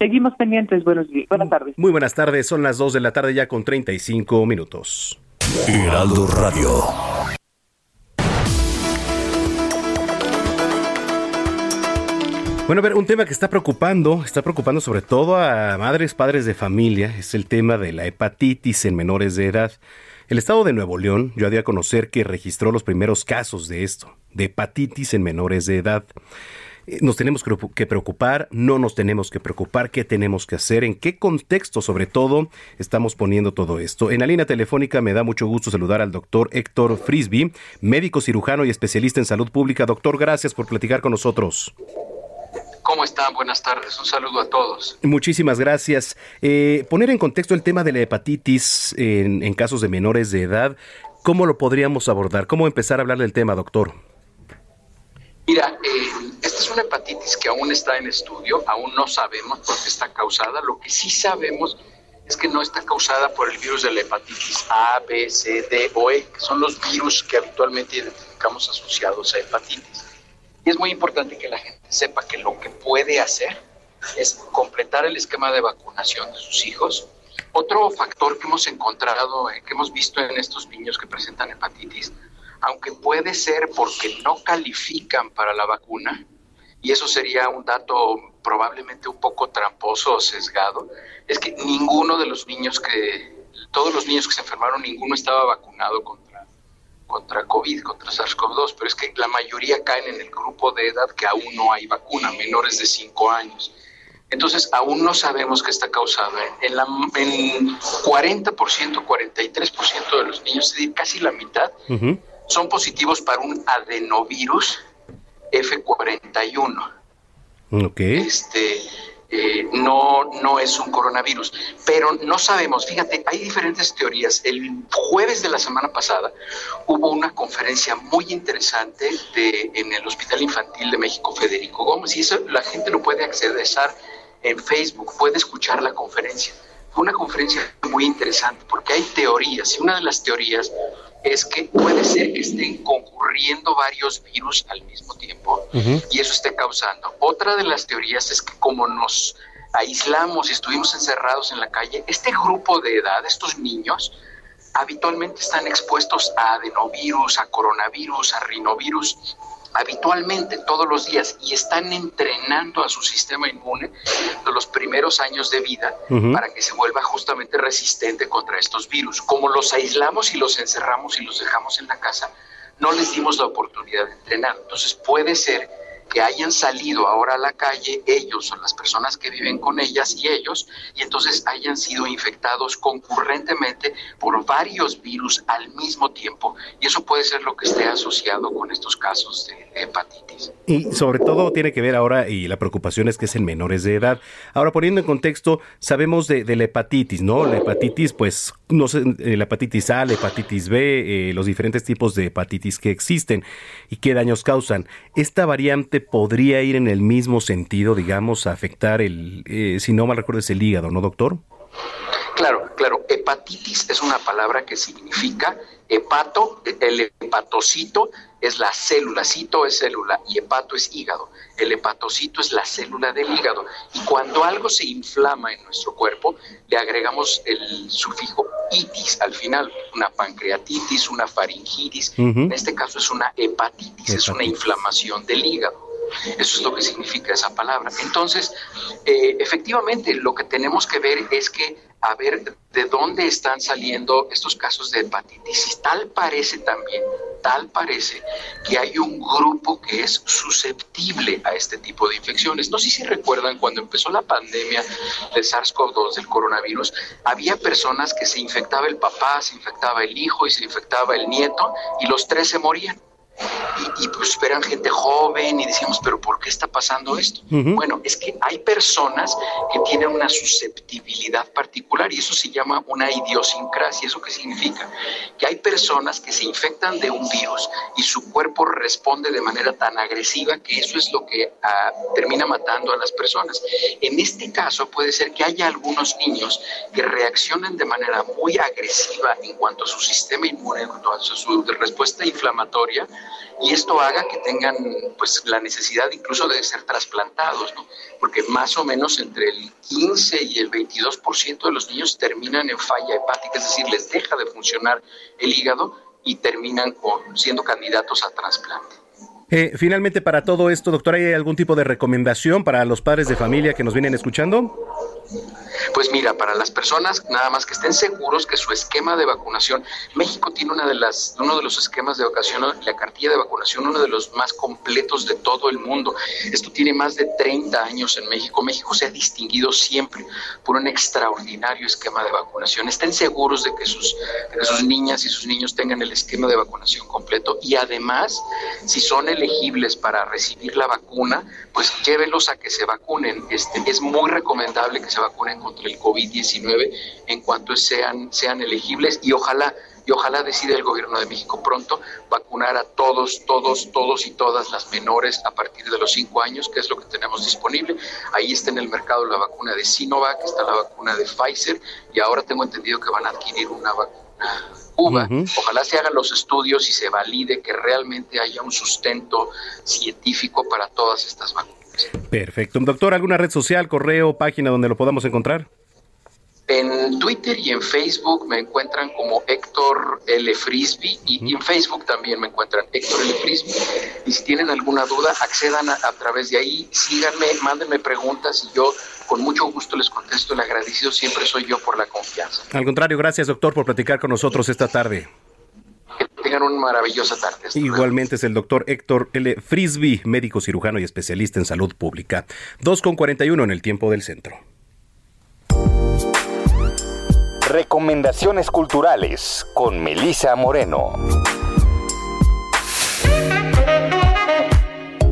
Seguimos pendientes. Buenos días. Buenas tardes. Muy buenas tardes. Son las 2 de la tarde ya con 35 minutos. Heraldo Radio. Bueno, a ver, un tema que está preocupando, está preocupando sobre todo a madres, padres de familia, es el tema de la hepatitis en menores de edad. El estado de Nuevo León yo había a conocer que registró los primeros casos de esto, de hepatitis en menores de edad. Nos tenemos que preocupar, no nos tenemos que preocupar, qué tenemos que hacer, en qué contexto sobre todo estamos poniendo todo esto. En la línea telefónica me da mucho gusto saludar al doctor Héctor Frisby, médico cirujano y especialista en salud pública. Doctor, gracias por platicar con nosotros. ¿Cómo están? Buenas tardes. Un saludo a todos. Muchísimas gracias. Eh, poner en contexto el tema de la hepatitis en, en casos de menores de edad, ¿cómo lo podríamos abordar? ¿Cómo empezar a hablar del tema, doctor? Mira, eh, esta es una hepatitis que aún está en estudio, aún no sabemos por qué está causada. Lo que sí sabemos es que no está causada por el virus de la hepatitis A, B, C, D o E, que son los virus que habitualmente identificamos asociados a hepatitis. Y es muy importante que la gente sepa que lo que puede hacer es completar el esquema de vacunación de sus hijos. Otro factor que hemos encontrado, eh, que hemos visto en estos niños que presentan hepatitis, aunque puede ser porque no califican para la vacuna, y eso sería un dato probablemente un poco tramposo o sesgado, es que ninguno de los niños que, todos los niños que se enfermaron, ninguno estaba vacunado contra, contra COVID, contra SARS-CoV-2, pero es que la mayoría caen en el grupo de edad que aún no hay vacuna, menores de 5 años. Entonces, aún no sabemos qué está causado. En, la, en 40%, 43% de los niños, es decir, casi la mitad, son positivos para un adenovirus F41. Ok. Este, eh, no, no es un coronavirus, pero no sabemos, fíjate, hay diferentes teorías. El jueves de la semana pasada hubo una conferencia muy interesante de, en el Hospital Infantil de México Federico Gómez y eso la gente lo puede acceder en Facebook, puede escuchar la conferencia. Fue una conferencia muy interesante porque hay teorías y una de las teorías es que puede ser que estén concurriendo varios virus al mismo tiempo y eso esté causando. Otra de las teorías es que como nos aislamos y estuvimos encerrados en la calle, este grupo de edad, estos niños, habitualmente están expuestos a adenovirus, a coronavirus, a rinovirus habitualmente todos los días y están entrenando a su sistema inmune de los primeros años de vida para que se vuelva justamente resistente contra estos virus. Como los aislamos y los encerramos y los dejamos en la casa, no les dimos la oportunidad de entrenar. Entonces puede ser que hayan salido ahora a la calle, ellos o las personas que viven con ellas y ellos, y entonces hayan sido infectados concurrentemente por varios virus al mismo tiempo, y eso puede ser lo que esté asociado con estos casos de hepatitis. Y sobre todo tiene que ver ahora, y la preocupación es que es en menores de edad. Ahora, poniendo en contexto, sabemos de, la hepatitis, ¿no? La hepatitis, pues, no sé, eh, la hepatitis A, la hepatitis B, eh, los diferentes tipos de hepatitis que existen y qué daños causan. Esta variante podría ir en el mismo sentido, digamos, a afectar el, eh, si no mal recuerdo, es el hígado, ¿no, doctor? Claro, claro. Hepatitis es una palabra que significa hepato, el hepatocito es la célula, cito es célula y hepato es hígado. El hepatocito es la célula del hígado. Y cuando algo se inflama en nuestro cuerpo, le agregamos el sufijo itis al final, una pancreatitis, una faringitis. En este caso es una hepatitis, es una inflamación del hígado. Eso es lo que significa esa palabra. Entonces, eh, efectivamente, lo que tenemos que ver es que a ver de dónde están saliendo estos casos de hepatitis. Y tal parece también, tal parece que hay un grupo que es susceptible a este tipo de infecciones. No sé si recuerdan cuando empezó la pandemia del SARS-CoV-2 del coronavirus, había personas que se infectaba el papá, se infectaba el hijo y se infectaba el nieto y los tres se morían y, pues eran gente joven y decíamos, pero ¿por qué está pasando esto? Bueno, es que hay personas que tienen una susceptibilidad particular y eso se llama una idiosincrasia. ¿Eso qué significa? Que hay personas que se infectan de un virus y su cuerpo responde de manera tan agresiva que eso es lo que ah, termina matando a las personas. En este caso puede ser que haya algunos niños que reaccionen de manera muy agresiva en cuanto a su sistema inmune, en cuanto a su respuesta inflamatoria, y esto haga que tengan pues la necesidad incluso de ser trasplantados, porque más o menos entre el 15 y el 22% de los niños terminan en falla hepática, es decir, les deja de funcionar el hígado y terminan con, siendo candidatos a trasplante. Eh, finalmente, para todo esto, doctor, ¿hay algún tipo de recomendación para los padres de familia que nos vienen escuchando? Pues mira, para las personas nada más que estén seguros que su esquema de vacunación, México tiene una de las, uno de los esquemas de vacunación, la cartilla de vacunación, uno de los más completos de todo el mundo. Esto tiene más de 30 años en México. México se ha distinguido siempre por un extraordinario esquema de vacunación. Estén seguros de que sus, sus niñas y sus niños tengan el esquema de vacunación completo y además, si son elegibles para recibir la vacuna, pues llévenlos a que se vacunen. Este, es muy recomendable que se vacunen contra el COVID-19 en cuanto sean, sean elegibles y ojalá y ojalá decida el gobierno de México pronto vacunar a todos, todos, todos y todas las menores a partir de los cinco años, que es lo que tenemos disponible. Ahí está en el mercado la vacuna de Sinovac, está la vacuna de Pfizer y ahora tengo entendido que van a adquirir una vacuna Cuba. Ojalá se hagan los estudios y se valide que realmente haya un sustento científico para todas estas vacunas. Perfecto. Doctor, ¿alguna red social, correo, página donde lo podamos encontrar? En Twitter y en Facebook me encuentran como Héctor L. Frisby y, en Facebook también me encuentran Héctor L. Frisby. Y si tienen alguna duda, accedan a, través de ahí, síganme, mándenme preguntas y yo con mucho gusto les contesto. El agradecido siempre soy yo por la confianza. Al contrario, gracias doctor por platicar con nosotros esta tarde. Tengan una maravillosa tarde. Igualmente es el doctor Héctor L. Frisby, médico cirujano y especialista en salud pública. 2 con 41 en el tiempo del centro. Recomendaciones culturales con Melisa Moreno.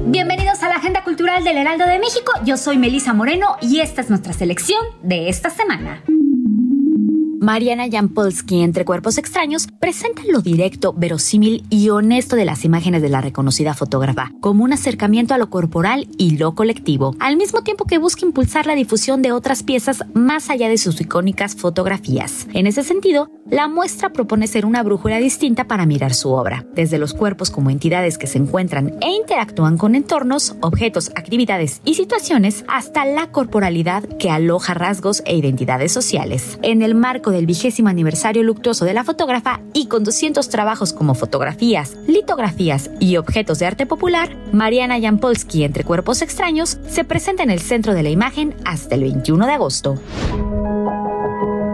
Bienvenidos a la Agenda Cultural del Heraldo de México. Yo soy Melisa Moreno y esta es nuestra selección de esta semana. Mariana Jampolsky, Entre Cuerpos Extraños, presenta lo directo, verosímil y honesto de las imágenes de la reconocida fotógrafa, como un acercamiento a lo corporal y lo colectivo, al mismo tiempo que busca impulsar la difusión de otras piezas más allá de sus icónicas fotografías. En ese sentido, la muestra propone ser una brújula distinta para mirar su obra, desde los cuerpos como entidades que se encuentran e interactúan con entornos, objetos, actividades y situaciones, hasta la corporalidad que aloja rasgos e identidades sociales. En el marco del vigésimo aniversario luctuoso de la fotógrafa y con 200 trabajos como fotografías, litografías y objetos de arte popular, Mariana Jampolsky entre cuerpos extraños se presenta en el centro de la imagen hasta el 21 de agosto.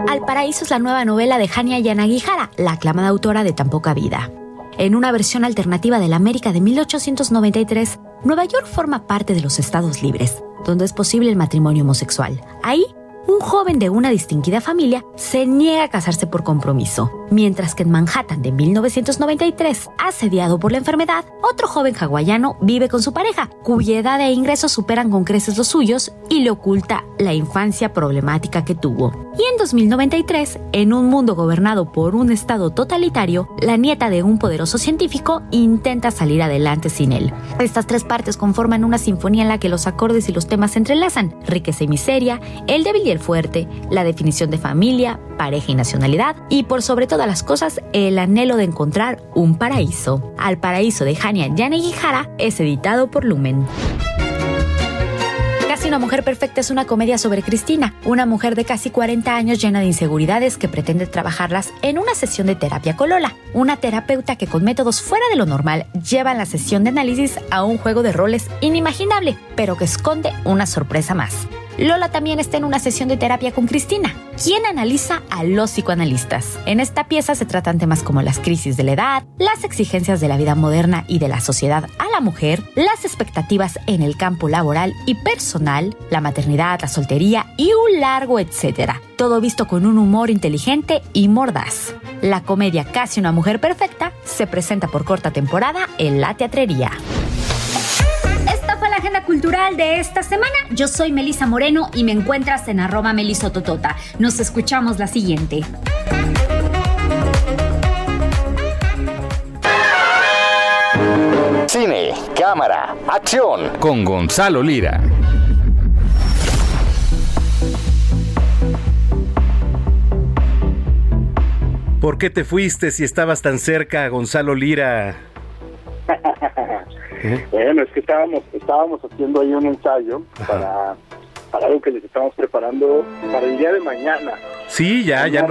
Al Paraíso es la nueva novela de Hania Yanagihara, la aclamada autora de Tan poca vida. En una versión alternativa de la América de 1893, Nueva York forma parte de los Estados Libres, donde es posible el matrimonio homosexual. Ahí un joven de una distinguida familia se niega a casarse por compromiso, mientras que en Manhattan de 1993, asediado por la enfermedad, otro joven hawaiano vive con su pareja, cuya edad e ingresos superan con creces los suyos y le oculta la infancia problemática que tuvo. Y en 2093, en un mundo gobernado por un estado totalitario, la nieta de un poderoso científico intenta salir adelante sin él. Estas tres partes conforman una sinfonía en la que los acordes y los temas se entrelazan, riqueza y miseria, el débil el fuerte, la definición de familia, pareja y nacionalidad, y por sobre todas las cosas, el anhelo de encontrar un paraíso. Al paraíso de Hania Yanegihara es editado por Lumen. Casi una mujer perfecta es una comedia sobre Cristina, una mujer de casi 40 años llena de inseguridades que pretende trabajarlas en una sesión de terapia con Lola, una terapeuta que con métodos fuera de lo normal lleva la sesión de análisis a un juego de roles inimaginable, pero que esconde una sorpresa más. Lola también está en una sesión de terapia con Cristina, quien analiza a los psicoanalistas. En esta pieza se tratan temas como las crisis de la edad, las exigencias de la vida moderna y de la sociedad a la mujer, las expectativas en el campo laboral y personal, la maternidad, la soltería y un largo etcétera. Todo visto con un humor inteligente y mordaz. La comedia Casi una mujer perfecta se presenta por corta temporada en la teatrería agenda cultural de esta semana. Yo soy Melisa Moreno y me encuentras en arroba melisototota. Nos escuchamos la siguiente. Cine, cámara, acción con Gonzalo Lira. ¿Por qué te fuiste si estabas tan cerca, Gonzalo Lira? Bueno, es que estábamos, estábamos haciendo ahí un ensayo para, para algo que les estamos preparando para el día de mañana. Sí, ya, ya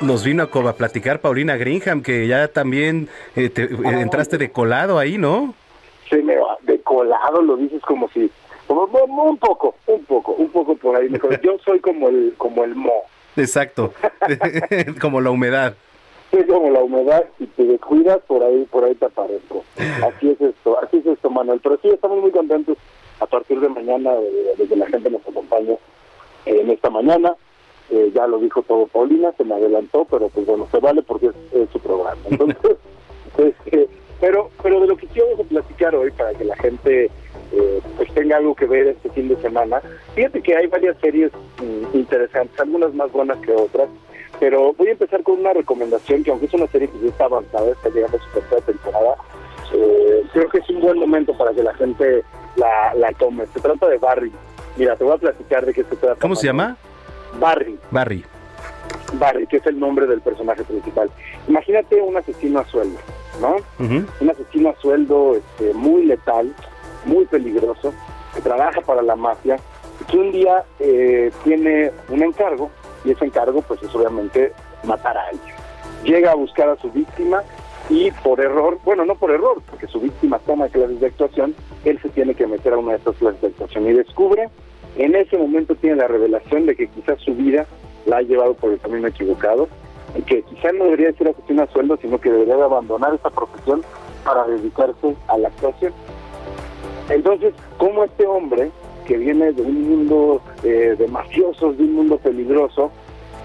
nos vino a, platicar Paulina Greenham, que ya también eh, ah. entraste de colado ahí, ¿no? Sí, me va, de colado lo dices como si Un poco, un poco, un poco por ahí mejor. (laughs) Yo soy como el, como el mo. Exacto, (laughs) como la humedad. Sí, como la humedad, si te descuidas, por ahí, por ahí te aparezco. Así es esto, así es esto, Manuel. Pero sí, estamos muy contentos a partir de mañana, de, que la gente nos acompañe en esta mañana. Eh, ya lo dijo todo Paulina, se me adelantó, pero pues bueno, se vale porque es, su programa. Entonces, (laughs) este, pero, pero de lo que quiero platicar hoy para que la gente eh, pues tenga algo que ver este fin de semana. Fíjate que hay varias series mm, interesantes, algunas más buenas que otras, pero voy a empezar con una recomendación que aunque es una serie que ya está avanzada, está llegando a su tercera temporada, eh, creo que es un buen momento para que la gente la, la tome. Se trata de Barry. Mira, te voy a platicar de qué se trata. ¿Cómo se llama? Barry. Barry. Barry, que es el nombre del personaje principal. Imagínate un asesino a sueldo, ¿no? Un asesino a sueldo este, muy letal, muy peligroso, que trabaja para la mafia, y que un día eh, tiene un encargo, y ese encargo pues es obviamente matar a alguien. Llega a buscar a su víctima y por error, bueno, no por error, porque su víctima toma clases de actuación, él se tiene que meter a una de esas clases de actuación y descubre, en ese momento tiene la revelación de que quizás su vida la ha llevado por el camino equivocado y que quizás no debería ser asesino a sueldo, sino que debería de abandonar esa profesión para dedicarse a la actuación. Entonces, ¿cómo este hombre, que viene de un mundo eh, de mafiosos, de un mundo peligroso,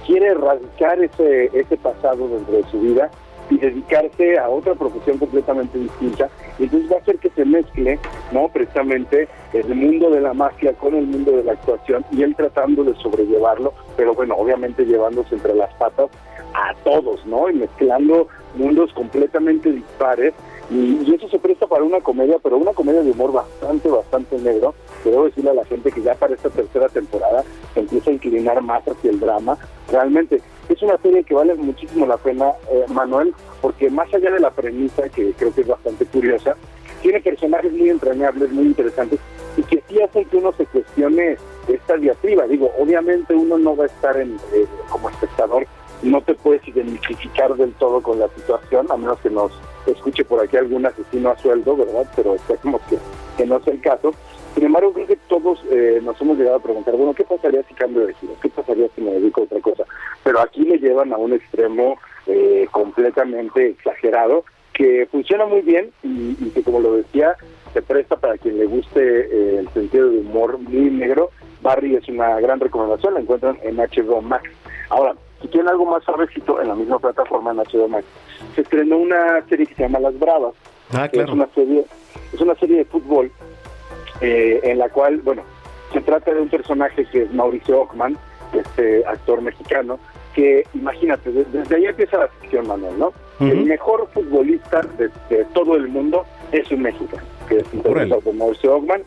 quiere erradicar ese, ese pasado dentro de su vida y dedicarse a otra profesión completamente distinta. Entonces va a hacer que se mezcle, ¿no? Precisamente el mundo de la mafia con el mundo de la actuación y él tratando de sobrellevarlo, pero bueno, obviamente llevándose entre las patas a todos, ¿no? Y mezclando mundos completamente dispares y, eso se presta para una comedia, pero una comedia de humor bastante, bastante negro. Debo decirle a la gente que ya para esta tercera temporada se empieza a inclinar más hacia el drama. Realmente es una serie que vale muchísimo la pena, eh, Manuel, porque más allá de la premisa, que creo que es bastante curiosa, tiene personajes muy entrañables, muy interesantes, y que sí hacen que uno se cuestione esta diatriba. Digo, obviamente uno no va a estar en, eh, como espectador, no te puedes identificar del todo con la situación, a menos que nos escuche por aquí algún asesino a sueldo, ¿verdad? Pero esperemos que, que no sea el caso. Sin embargo, creo que todos eh, nos hemos llegado a preguntar, bueno, ¿qué pasaría si cambio de giro? ¿Qué pasaría si me dedico a otra cosa? Pero aquí le llevan a un extremo eh, completamente exagerado que funciona muy bien y, que, como lo decía, se presta para quien le guste eh, el sentido de humor muy negro. Barry es una gran recomendación, la encuentran en HBO Max. Ahora, si tienen algo más suavecito, en la misma plataforma en HBO Max, se estrenó una serie que se llama Las Bravas. Ah, claro. Es una serie, es una serie de fútbol eh, en la cual, bueno, se trata de un personaje que es Mauricio Ockman, este actor mexicano, que imagínate, desde, ahí empieza la ficción, Manuel, ¿no? El mejor futbolista de, todo el mundo es un mexicano, que es interpretado por Mauricio Ockman,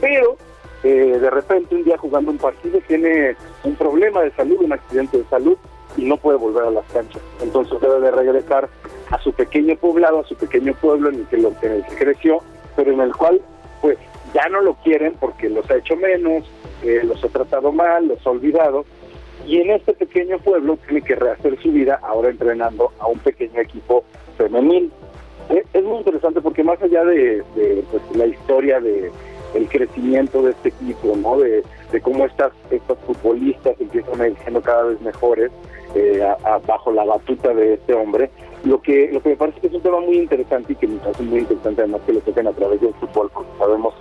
pero eh, de repente un día jugando un partido tiene un problema de salud, un accidente de salud, y no puede volver a las canchas. Entonces debe de regresar a su pequeño poblado, a su pequeño pueblo en el que, lo, en el que creció, pero en el cual pues ya no lo quieren porque los ha hecho menos, eh, los ha tratado mal, los ha olvidado. Y en este pequeño pueblo tiene que rehacer su vida ahora entrenando a un pequeño equipo femenil. Eh, es, muy interesante porque más allá de, pues, la historia de el crecimiento de este equipo, ¿no? De, cómo estas, estas futbolistas empiezan a ir siendo cada vez mejores, eh, bajo la batuta de este hombre. Lo que, lo que me parece que es un tema muy interesante y que me parece muy interesante además que lo toquen a través del fútbol, porque sabemos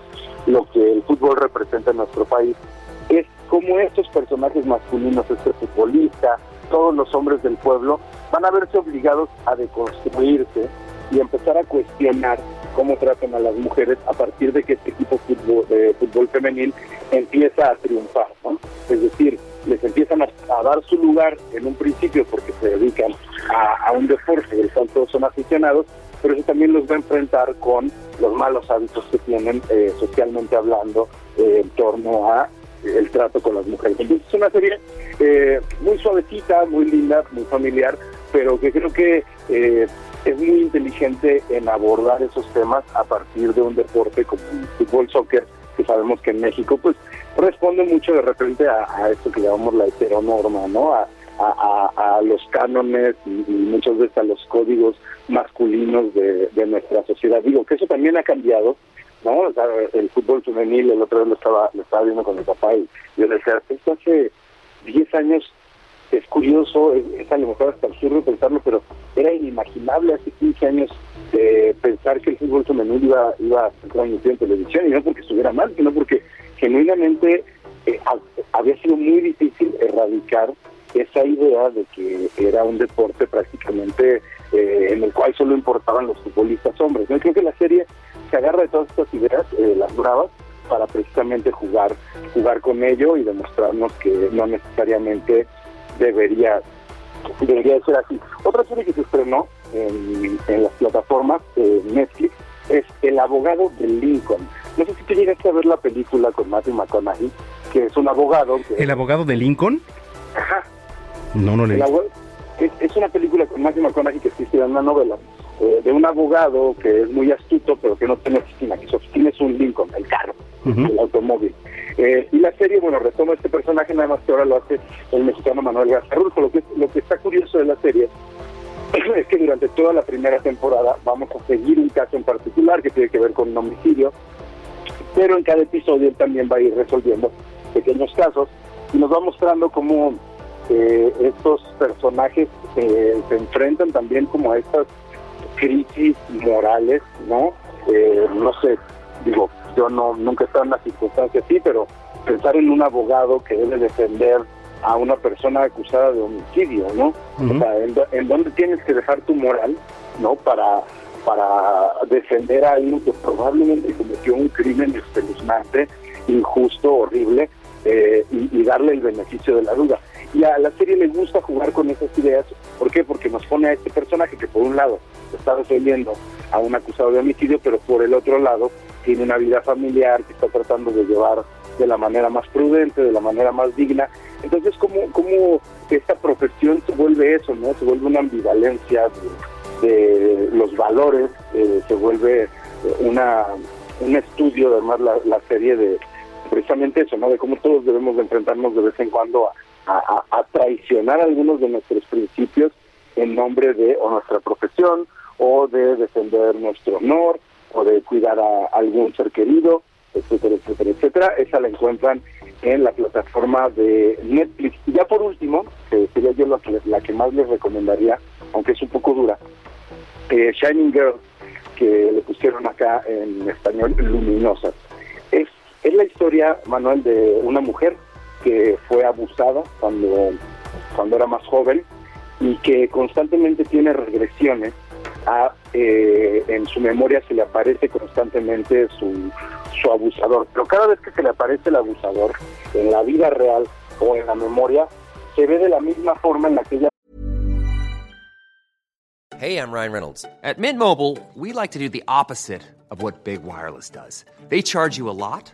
lo que el fútbol representa en nuestro país, es cómo estos personajes masculinos, este futbolista, todos los hombres del pueblo, van a verse obligados a deconstruirse y empezar a cuestionar cómo tratan a las mujeres a partir de que este equipo de fútbol femenil empieza a triunfar. Es decir, les empiezan a, dar su lugar en un principio porque se dedican a, un deporte del cual todos son aficionados, pero eso también los va a enfrentar con los malos hábitos que tienen eh, socialmente hablando eh, en torno a el trato con las mujeres. Entonces es una serie eh, muy suavecita, muy linda, muy familiar, pero que creo que es muy inteligente en abordar esos temas a partir de un deporte como el fútbol soccer, que sabemos que en México pues responde mucho de repente a, esto que llamamos la heteronorma, ¿no? A, los cánones y, muchas veces a los códigos masculinos de, nuestra sociedad. Digo que eso también ha cambiado, ¿no? O sea, el fútbol juvenil, el otro día lo estaba, lo estaba viendo con mi papá y yo le decía, esto hace 10 años es curioso, es, a lo mejor hasta absurdo pensarlo, pero era inimaginable hace 15 años eh, pensar que el fútbol femenil iba, iba a ser transmitido en televisión, y no porque estuviera mal, sino porque genuinamente eh, había sido muy difícil erradicar esa idea de que era un deporte prácticamente eh, en el cual solo importaban los futbolistas hombres. ¿no? creo que la serie se agarra de todas estas ideas, las bravas, para precisamente jugar, jugar con ello y demostrarnos que no necesariamente debería, debería ser así. Otra serie que se estrenó en, las plataformas de Netflix es El abogado de Lincoln. No sé si tú llegaste a ver la película con Matthew McConaughey, que es un abogado. ¿El abogado de Lincoln? Ajá. No, no le es, es, una película con Matthew McConaughey que existe en una novela eh, de un abogado que es muy astuto, pero que no tiene oficina, que su oficina es un Lincoln, el carro, el automóvil. Eh, y la serie, bueno, retoma este personaje, nada más que ahora lo hace el mexicano Manuel García Lo que, lo que está curioso de la serie (clears throat) es que durante toda la primera temporada vamos a seguir un caso en particular que tiene que ver con un homicidio, pero en cada episodio él también va a ir resolviendo pequeños casos y nos va mostrando cómo eh, estos personajes se enfrentan también como a estas crisis morales, ¿no? Eh, no sé, digo, yo no nunca he estado en una circunstancia así, pero pensar en un abogado que debe defender a una persona acusada de homicidio, ¿no? O sea, en, dónde tienes que dejar tu moral, ¿no? Para para defender a alguien que probablemente cometió un crimen espeluznante, injusto, horrible, eh, y, darle el beneficio de la duda. Y a la serie le gusta jugar con esas ideas. ¿Por qué? Porque nos pone a este personaje que por un lado está defendiendo a un acusado de homicidio, pero por el otro lado tiene una vida familiar que está tratando de llevar de la manera más prudente, de la manera más digna. Entonces, ¿cómo, cómo esta profesión se vuelve eso, no? Se vuelve una ambivalencia de, los valores, eh, se vuelve eh, una un estudio, además, la, la serie de precisamente eso, ¿no? De cómo todos debemos de enfrentarnos de vez en cuando a, a, traicionar algunos de nuestros principios en nombre de o nuestra profesión o de defender nuestro honor o de cuidar a algún ser querido, etcétera, etcétera, etcétera. Esa la encuentran en la plataforma de Netflix. Y ya por último, que sería yo la que, la que más les recomendaría, aunque es un poco dura, eh, Shining Girl, que le pusieron acá en español Luminosas. Es, es la historia, Manuel, de una mujer que fue abusada cuando, cuando era más joven y que constantemente tiene regresiones a, eh, en su memoria se le aparece constantemente su, su abusador. Pero cada vez que se le aparece el abusador en la vida real o en la memoria, se ve de la misma forma en la que ella... Hey, I'm Ryan Reynolds. At Mint Mobile, we like to do the opposite of what Big Wireless does. They charge you a lot.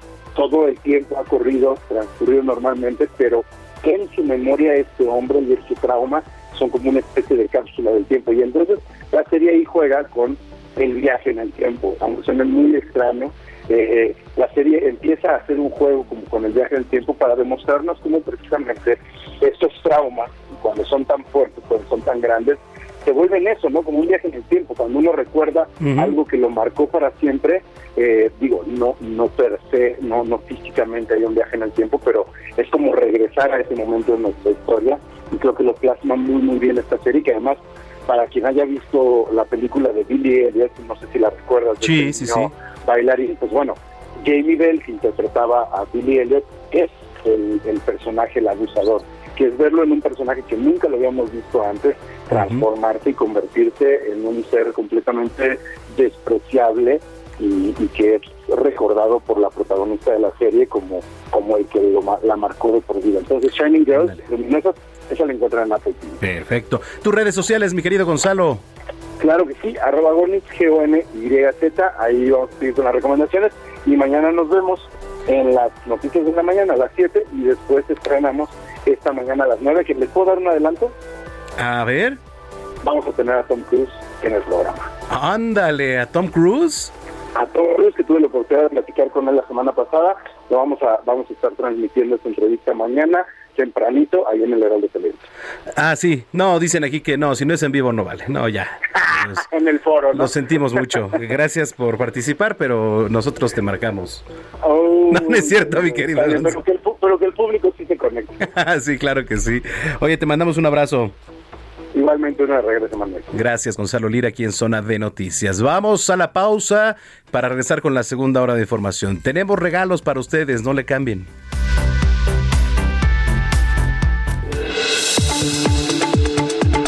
todo el tiempo ha corrido, transcurrido normalmente, pero en su memoria este hombre y su trauma son como una especie de cápsula del tiempo. Y entonces la serie ahí juega con el viaje en el tiempo, aunque suene muy extraño. Eh, eh, la serie empieza a hacer un juego como con el viaje en el tiempo para demostrarnos cómo precisamente estos traumas, cuando son tan fuertes, cuando son tan grandes, se vuelven eso, ¿no? Como un viaje en el tiempo, cuando uno recuerda algo que lo marcó para siempre, eh, digo, no no per se, no, no físicamente hay un viaje en el tiempo, pero es como regresar a ese momento de nuestra historia y creo que lo plasma muy, muy bien esta serie, que además, para quien haya visto la película de Billy Elliot, no sé si la recuerdas, sí, sí, sí. bailarín, pues bueno, Jamie Bell, que interpretaba a Billy Elliot, es el, el personaje, el abusador que es verlo en un personaje que nunca lo habíamos visto antes, transformarse y convertirse en un ser completamente despreciable y, que es recordado por la protagonista de la serie como, como el que la marcó de por vida. Entonces, Shining Girls, esa la encuentran en Apple Perfecto. Tus redes sociales, mi querido Gonzalo. Claro que sí, arroba Gonix, G-O-N-Y-Z, ahí vamos a seguir con las recomendaciones y mañana nos vemos en las noticias de la mañana a las 7 y después estrenamos esta mañana a las 9, que les puedo dar un adelanto. A ver. Vamos a tener a Tom Cruise en el programa. Ándale, a Tom Cruise. A Tom Cruise, que tuve la oportunidad de platicar con él la semana pasada, lo vamos a, vamos a estar transmitiendo esta entrevista mañana tempranito ahí en el Heraldo Televisión. Ah, sí. No, dicen aquí que no, si no es en vivo no vale. No, ya. (laughs) en el foro, ¿no? Lo sentimos mucho. Gracias por participar, pero nosotros te marcamos. Oh, (laughs) no, es cierto, mi querido. pero, que el, pero, que el, público sí se conecte. (laughs) sí, claro que sí. Oye, te mandamos un abrazo. Igualmente una regresa, Manuel. Gracias, Gonzalo Lira, aquí en Zona de Noticias. Vamos a la pausa para regresar con la segunda hora de información. Tenemos regalos para ustedes, no le cambien.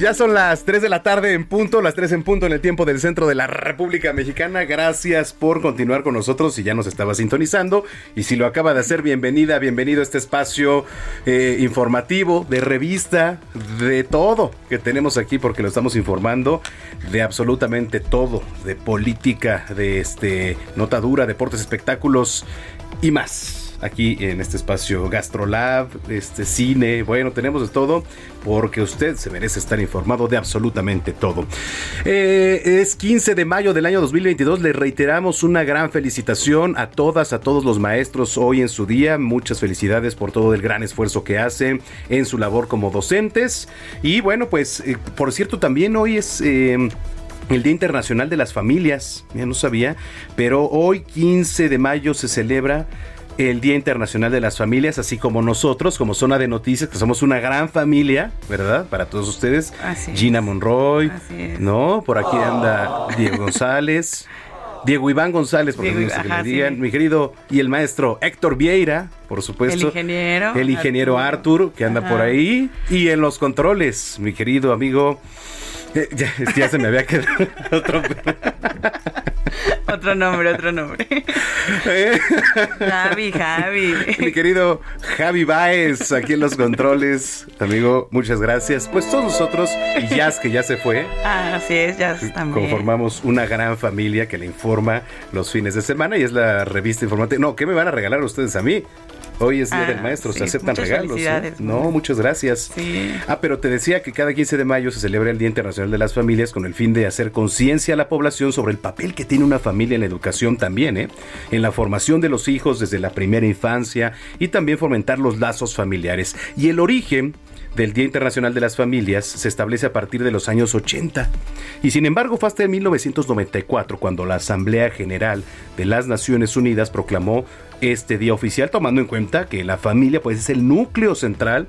Ya son las 3 de la tarde en punto, las 3 en punto en el tiempo del centro de la República Mexicana. Gracias por continuar con nosotros si ya nos estaba sintonizando. Y si lo acaba de hacer, bienvenida, bienvenido a este espacio eh, informativo, de revista, de todo que tenemos aquí, porque lo estamos informando de absolutamente todo, de política, de este notadura, deportes, espectáculos y más aquí en este espacio Gastrolab, este cine, bueno, tenemos de todo porque usted se merece estar informado de absolutamente todo. Eh, es 15 de mayo del año 2022, le reiteramos una gran felicitación a todas, a todos los maestros hoy en su día, muchas felicidades por todo el gran esfuerzo que hacen en su labor como docentes y bueno, pues eh, por cierto también hoy es... Eh, el Día Internacional de las Familias, ya no sabía, pero hoy 15 de mayo se celebra el Día Internacional de las Familias, así como nosotros, como Zona de Noticias, que somos una gran familia, ¿verdad? Para todos ustedes. Gina Monroy, ¿no? Por aquí anda Diego González. Diego Iván González, por Diego, que le digan, mi querido, y el maestro Héctor Vieira, por supuesto. El ingeniero. El ingeniero Artur, que anda por ahí. Y en los controles, mi querido amigo. Eh, ya, se me había quedado (laughs) otro. otro nombre, otro nombre. Javi, Javi. Mi querido Javi Baez, aquí en los controles. Amigo, muchas gracias. Pues todos nosotros, y Jazz, que ya se fue. Ah, así es, Jazz también. Conformamos una gran familia que le informa los fines de semana y es la revista informativa. No, ¿qué me van a regalar ustedes a mí? Hoy es Día del ah, Maestro, se aceptan regalos. ¿eh? No, muchas gracias. Ah, pero te decía que cada 15 de mayo se celebra el Día Internacional de las Familias con el fin de hacer conciencia a la población sobre el papel que tiene una familia en la educación también, ¿eh? en la formación de los hijos desde la primera infancia y también fomentar los lazos familiares. Y el origen del Día Internacional de las Familias se establece a partir de los años 80. Y sin embargo fue hasta 1994 cuando la Asamblea General de las Naciones Unidas proclamó este día oficial tomando en cuenta que la familia pues es el núcleo central,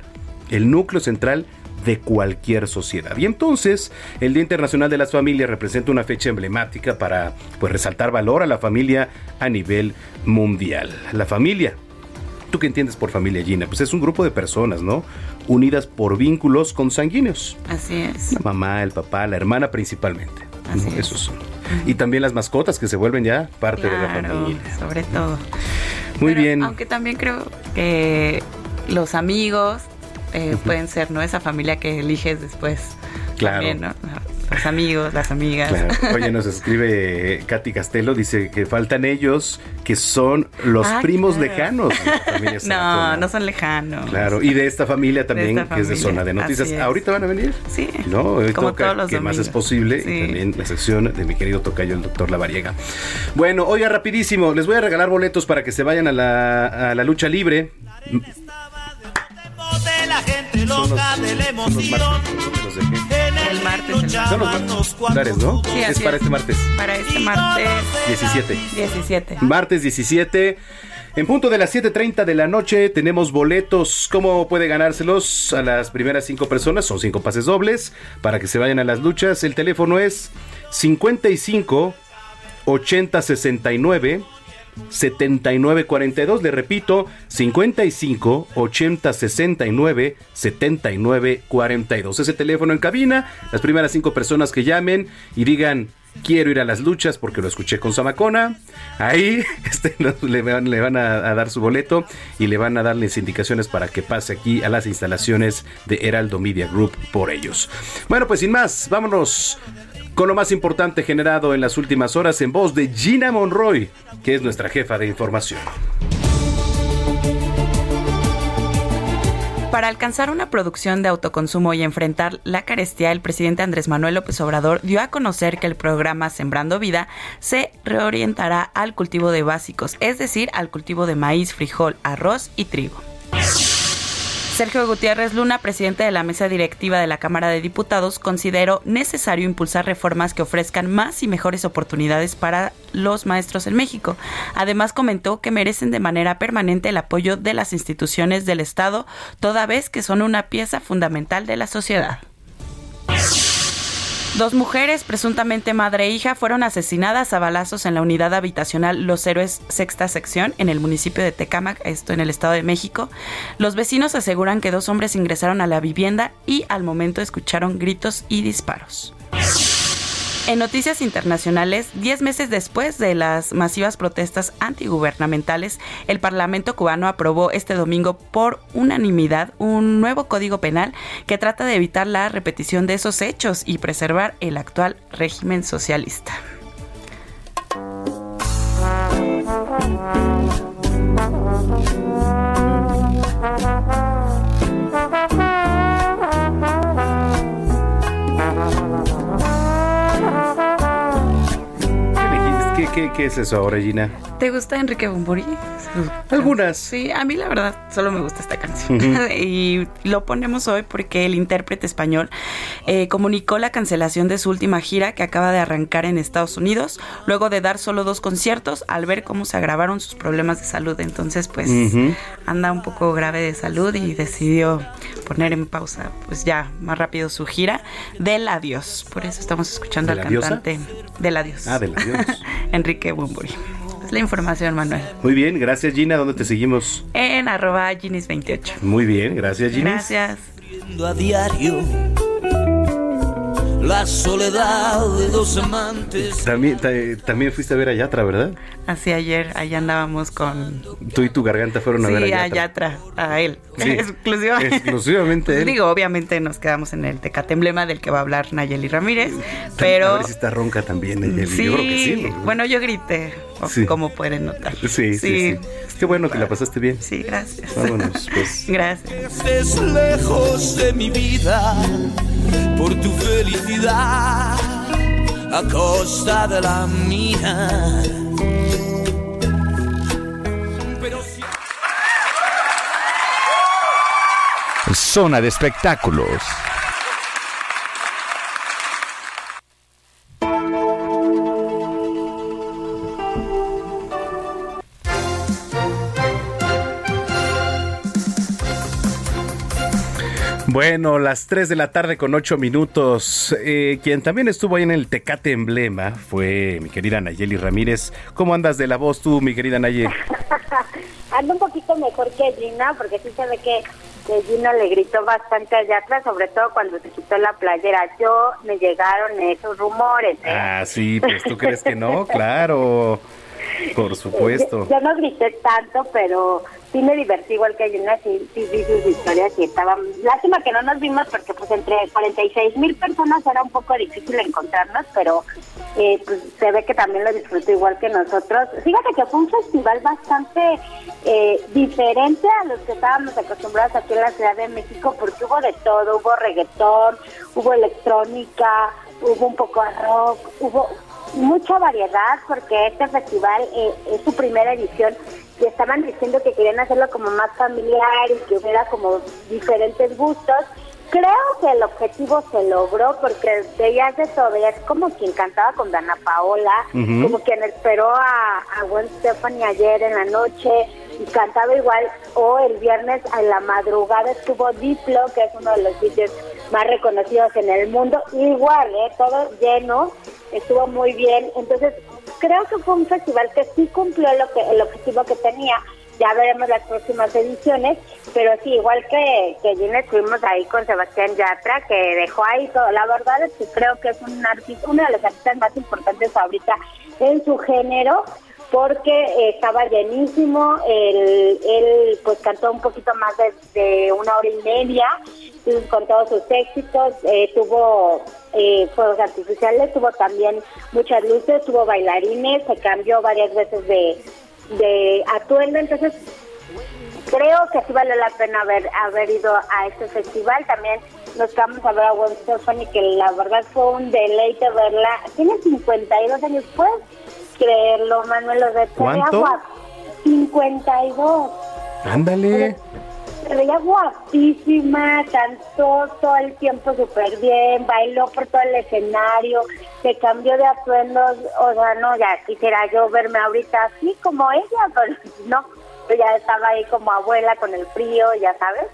el núcleo central de cualquier sociedad. Y entonces, el Día Internacional de las Familias representa una fecha emblemática para pues resaltar valor a la familia a nivel mundial. La familia ¿Tú qué entiendes por familia Gina? Pues es un grupo de personas, ¿no? Unidas por vínculos consanguíneos. Así es. La mamá, el papá, la hermana principalmente. Así es. Esos son. Y también las mascotas que se vuelven ya parte de la familia. Sobre todo. Muy bien. Aunque también creo que los amigos eh, pueden ser, ¿no? Esa familia que eliges después. Claro. También, ¿no? Los amigos, las amigas. (laughs) Oye, nos escribe Katy Castelo, dice que faltan ellos, que son los ah, primos lejanos (laughs) No, no son lejanos. Claro, y de esta familia también, que es de zona de noticias. ¿Ahorita van a venir? Sí. No, hoy Como toca todos los que más es posible. Y también la sección de mi querido tocayo, el doctor Lavariega. Bueno, oiga, rapidísimo, les voy a regalar boletos para que se vayan a la, a la lucha libre. gente loca de la emoción. El martes. Son los martes, ¿no? Sí, es para es. este martes. Para este martes 17. 17. Martes 17. En punto de las 7.30 de la noche tenemos boletos. ¿Cómo puede ganárselos a las primeras cinco personas? Son cinco pases dobles para que se vayan a las luchas. El teléfono es 55 80 69 79 42. Le repito, 55 80 69 79 42. Ese teléfono en cabina. Las primeras cinco personas que llamen y digan quiero ir a las luchas porque lo escuché con Zamacona. Ahí (laughs) este, le van, le van a, a dar su boleto y le van a darles indicaciones para que pase aquí a las instalaciones de Heraldo Media Group por ellos. Bueno, pues sin más, vámonos con lo más importante generado en las últimas horas en voz de Gina Monroy, que es nuestra jefa de información. Para alcanzar una producción de autoconsumo y enfrentar la carestía, el presidente Andrés Manuel López Obrador dio a conocer que el programa Sembrando Vida se reorientará al cultivo de básicos, es decir, al cultivo de maíz, frijol, arroz y trigo. Sergio Gutiérrez Luna, presidente de la mesa directiva de la Cámara de Diputados, consideró necesario impulsar reformas que ofrezcan más y mejores oportunidades para los maestros en México. Además, comentó que merecen de manera permanente el apoyo de las instituciones del Estado, toda vez que son una pieza fundamental de la sociedad. Dos mujeres, presuntamente madre e hija, fueron asesinadas a balazos en la unidad habitacional Los Héroes Sexta Sección en el municipio de Tecámac, esto en el Estado de México. Los vecinos aseguran que dos hombres ingresaron a la vivienda y al momento escucharon gritos y disparos. En noticias internacionales, 10 meses después de las masivas protestas antigubernamentales, el Parlamento cubano aprobó este domingo por unanimidad un nuevo código penal que trata de evitar la repetición de esos hechos y preservar el actual régimen socialista. ¿Qué, qué, es eso ahora, Gina? ¿Te gusta Enrique Bumburi? Algunas. Sí, a mí la verdad solo me gusta esta canción. (laughs) Y lo ponemos hoy porque el intérprete español eh, comunicó la cancelación de su última gira que acaba de arrancar en Estados Unidos, luego de dar solo dos conciertos al ver cómo se agravaron sus problemas de salud. Entonces, pues anda un poco grave de salud y decidió poner en pausa, pues ya más rápido su gira del adiós. Por eso estamos escuchando ¿De al diosa? cantante del adiós. Ah, del adiós. (laughs) Enrique Bumburi. Es la información, Manuel. Muy bien, gracias Gina. ¿Dónde te seguimos? En arroba Ginis28. Muy bien, gracias Gina. Gracias. a diario la soledad de dos amantes. También, ta- también fuiste a ver a Yatra, ¿verdad? Así ayer, allá andábamos con... Tú y tu garganta fueron a sí, ver a a Yatra. Yatra, a él. Sí. (laughs) Exclusivamente. Exclusivamente él. Digo, obviamente nos quedamos en el Tecate Emblema del que va a hablar Nayeli Ramírez, pero... A ver si está ronca también ella. Sí, Yo creo que sí. ¿no? bueno, yo grité, Sí. como pueden notar. Sí, sí, sí. Qué bueno que la pasaste bien. Sí, gracias. Vámonos, pues. (laughs) Gracias. Estés lejos de mi vida por tu felicidad a costa de la mía. Pero si Zona de espectáculos. Bueno, las 3 de la tarde con 8 minutos. Eh, quien también estuvo ahí en el Tecate Emblema fue mi querida Nayeli Ramírez. ¿Cómo andas de la voz tú, mi querida Nayeli? (laughs) Anda un poquito mejor que Gina, porque sí se ve que, que Gina le gritó bastante allá atrás, sobre todo cuando se quitó la playera. Yo me llegaron esos rumores. ¿eh? Ah, sí, pues tú crees que no, (laughs) claro. Por supuesto. Yo, yo no grité tanto, pero sí me divertí igual que Gina, sí, sí vi sus historias y estaban... Lástima que no nos vimos porque pues entre 46 mil personas era un poco difícil encontrarnos, pero eh, pues, se ve que también lo disfrutó igual que nosotros. Fíjate que fue un festival bastante eh, diferente a los que estábamos acostumbrados aquí en la Ciudad de México porque hubo de todo, hubo reggaetón, hubo electrónica, hubo un poco de rock, hubo mucha variedad porque este festival eh, es su primera edición y estaban diciendo que querían hacerlo como más familiar y que hubiera como diferentes gustos. Creo que el objetivo se logró porque veías de todo, es como quien cantaba con Dana Paola, como quien esperó a, a Gwen Stefani ayer en la noche y cantaba igual, o el viernes a la madrugada estuvo Diplo, que es uno de los DJs más reconocidos en el mundo, igual, ¿eh? todo lleno, estuvo muy bien, entonces creo que fue un festival que sí cumplió lo que el objetivo que tenía, ya veremos las próximas ediciones, pero sí, igual que, que Gina estuvimos ahí con Sebastián Yatra, que dejó ahí todo. La verdad es que creo que es un artista, uno de los artistas más importantes ahorita en su género, porque eh, estaba llenísimo, él, él pues cantó un poquito más de, una hora y media, con todos sus éxitos, eh, tuvo eh, fuegos artificiales, tuvo también muchas luces, tuvo bailarines, se cambió varias veces de, de atuendo, entonces creo que sí vale la pena haber, haber ido a este festival. También nos vamos a ver a Gwen Stefani, que la verdad fue un deleite verla. Tiene 52 años, ¿puedes creerlo, Manuel? Lo de ¿Cuánto? 52. Ándale. Se veía guapísima, cantó todo el tiempo súper bien, bailó por todo el escenario, se cambió de atuendos, o sea, no, ya quisiera yo verme ahorita así como ella, (laughs) pero no, yo ya estaba ahí como abuela con el frío, ya sabes.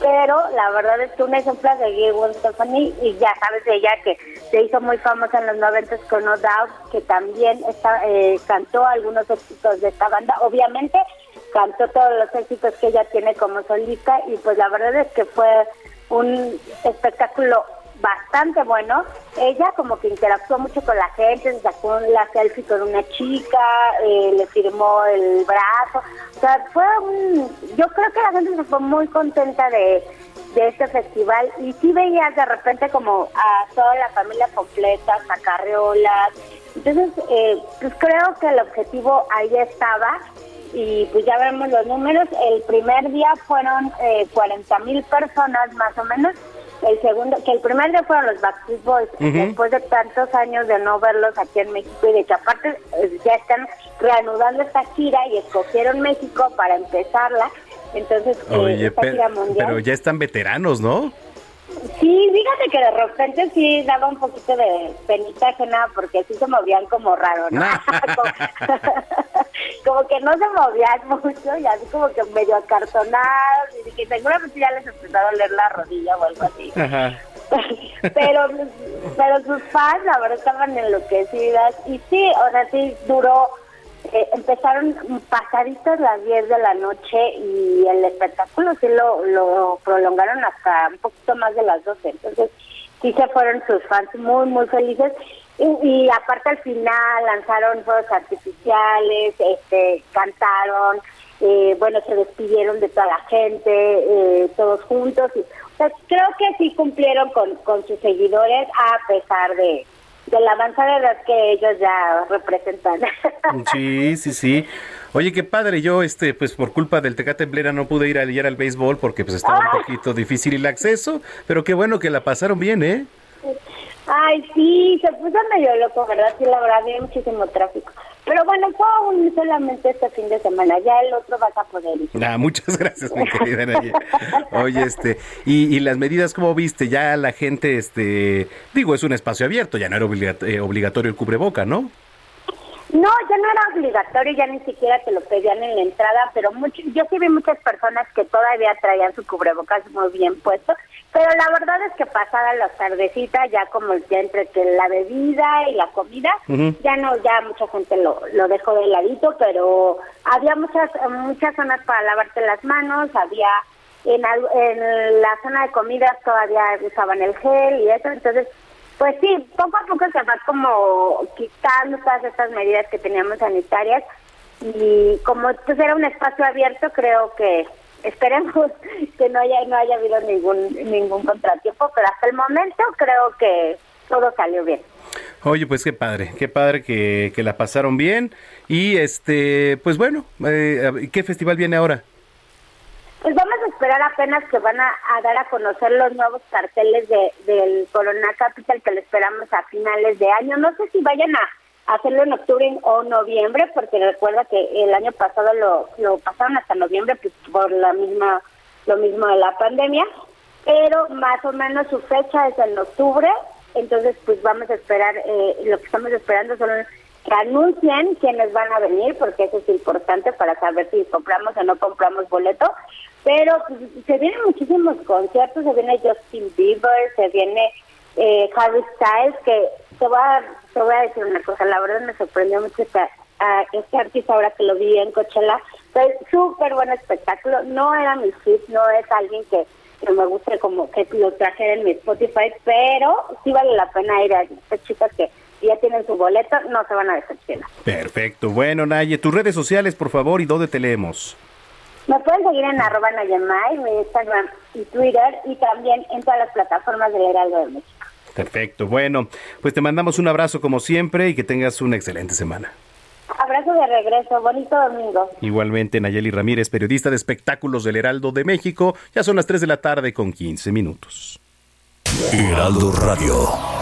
Pero la verdad es que un ejemplo de Gwen Stephanie, y ya sabes de ella que se hizo muy famosa en los 90 con No Doubt, que también está, eh, cantó algunos éxitos de esta banda. Obviamente cantó todos los éxitos que ella tiene como solista y pues la verdad es que fue un espectáculo bastante bueno. Ella como que interactuó mucho con la gente, se sacó la selfie con una chica, eh, le firmó el brazo. O sea, fue un... Yo creo que la gente se fue muy contenta de, de este festival y sí veías de repente como a toda la familia completa, a carriolas. Entonces, eh, pues creo que el objetivo ahí estaba y pues ya vemos los números. El primer día fueron eh, 40 mil personas más o menos. El segundo, que el primer día fueron los Backstreet Boys, después de tantos años de no verlos aquí en México y de que aparte eh, ya están reanudando esta gira y escogieron México para empezarla. Entonces, eh, Oye, esta pero, gira mundial. pero ya están veteranos, ¿no? Sí, fíjate que de repente sí daba un poquito de penita ajena porque sí se movían como raro, ¿no? (laughs) como, (laughs) como que no se movían mucho y así como que medio acartonados y que seguramente ya les empezó a doler la rodilla o algo así. Ajá. (laughs) pero pero sus fans la verdad estaban enloquecidas y sí, o sea, sí duró eh, empezaron pasaditas las 10 de la noche y el espectáculo sí lo, lo prolongaron hasta un poquito más de las 12. Entonces, sí se fueron sus fans muy, muy felices. Y, y aparte al final lanzaron fuegos artificiales, este, cantaron, eh, bueno, se despidieron de toda la gente, eh, todos juntos. Y, o sea, creo que sí cumplieron con, con sus seguidores a pesar de, de la avanzada edad que ellos ya representan. (laughs) Sí, sí, sí. Oye, qué padre, yo este pues por culpa del Tecate Blera no pude ir ayer al béisbol porque pues estaba un poquito difícil el acceso, pero qué bueno que la pasaron bien, ¿eh? Ay, sí, se puso medio loco, ¿verdad? Sí, la verdad, había muchísimo tráfico. Pero bueno, fue un- solamente este fin de semana, ya el otro vas a poder ir. Ah, muchas (laughs) gracias, mi querida. Oye, este, y, y las medidas, ¿cómo viste? Ya la gente, este, digo, es un espacio abierto, ya no era obligat- eh, obligatorio el cubreboca, ¿no? No, ya no era obligatorio, ya ni siquiera te lo pedían en la entrada, pero mucho, yo sí vi muchas personas que todavía traían su cubrebocas muy bien puesto, pero la verdad es que pasada la tardecita, ya como ya entre que la bebida y la comida, ya no, ya mucha gente lo, lo dejó de ladito, pero había muchas, muchas zonas para lavarte las manos, había en, al- en la zona de comidas todavía usaban el gel y eso, entonces pues sí, poco a poco se va como quitando todas estas medidas que teníamos sanitarias y como pues era un espacio abierto, creo que esperemos (laughs) que no haya no haya habido ningún ningún contratiempo, pero hasta el momento creo que todo salió bien. Oye, pues qué padre, qué padre que, que la pasaron bien. Y este, pues bueno, eh, ¿qué festival viene ahora? Pues vamos a esperar apenas que van a, a dar a conocer los nuevos carteles de, del Corona Capital que lo esperamos a finales de año. No sé si vayan a, hacerlo en octubre o noviembre, porque recuerda que el año pasado lo, lo pasaron hasta noviembre pues, por la misma lo mismo de la pandemia, pero más o menos su fecha es en octubre, entonces pues vamos a esperar, eh, lo que estamos esperando son que anuncien quiénes van a venir, porque eso es importante para saber si compramos o no compramos boleto, pero pues, se vienen muchísimos conciertos, se viene Justin Bieber, se viene eh, Harry Styles, que te voy, a, te voy a decir una cosa, la verdad me sorprendió mucho esta, a este artista ahora que lo vi en Coachella, fue súper buen espectáculo, no era mi hit, no es alguien que, que me guste como que lo traje en mi Spotify, pero sí vale la pena ir a estas chicas que ya tienen su boleto, no se van a decepcionar. Perfecto. Bueno, Naye, tus redes sociales, por favor, y dónde te leemos. Me pueden seguir en arroba Nayamay, mi Instagram y Twitter, y también en todas las plataformas del Heraldo de México. Perfecto. Bueno, pues te mandamos un abrazo como siempre y que tengas una excelente semana. Abrazo de regreso, bonito domingo. Igualmente, Nayeli Ramírez, periodista de espectáculos del Heraldo de México. Ya son las 3 de la tarde con 15 minutos. Heraldo Radio.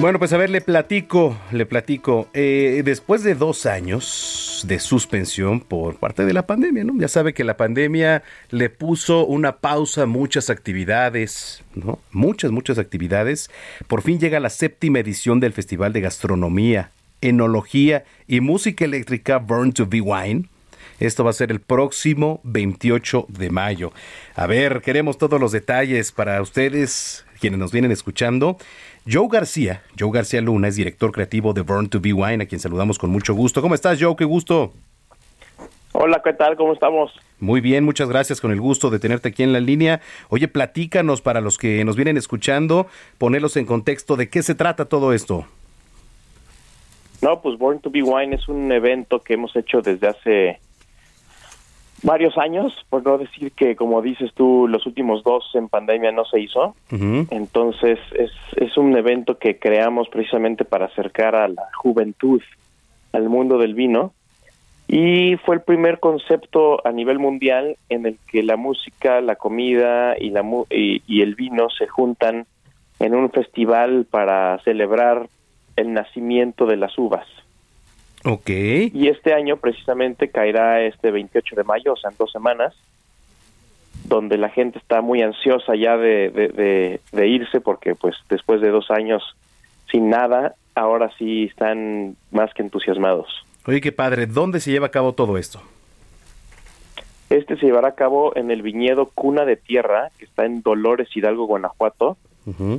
Bueno, pues a ver, le platico, le platico. Eh, después de dos años de suspensión por parte de la pandemia, ¿no? Ya sabe que la pandemia le puso una pausa a muchas actividades, ¿no? Muchas, muchas actividades. Por fin llega la séptima edición del Festival de Gastronomía, Enología y Música Eléctrica Burn to Be Wine. Esto va a ser el próximo 28 de mayo. A ver, queremos todos los detalles para ustedes, quienes nos vienen escuchando. Joe García, Joe García Luna es director creativo de Burn to Be Wine, a quien saludamos con mucho gusto. ¿Cómo estás, Joe? Qué gusto. Hola, ¿qué tal? ¿Cómo estamos? Muy bien, muchas gracias con el gusto de tenerte aquí en la línea. Oye, platícanos para los que nos vienen escuchando, ponerlos en contexto de qué se trata todo esto. No, pues Born to Be Wine es un evento que hemos hecho desde hace varios años, por no decir que, como dices tú, los últimos dos en pandemia no se hizo. Entonces, es, es un evento que creamos precisamente para acercar a la juventud al mundo del vino. Y fue el primer concepto a nivel mundial en el que la música, la comida y, la, y, y el vino se juntan en un festival para celebrar el nacimiento de las uvas. Ok. Y este año precisamente caerá este 28 de mayo, o sea, en dos semanas, donde la gente está muy ansiosa ya de, de, irse porque pues después de dos años sin nada, ahora sí están más que entusiasmados. Oye, qué padre. ¿Dónde se lleva a cabo todo esto? Este se llevará a cabo en el viñedo Cuna de Tierra, que está en Dolores Hidalgo, Guanajuato,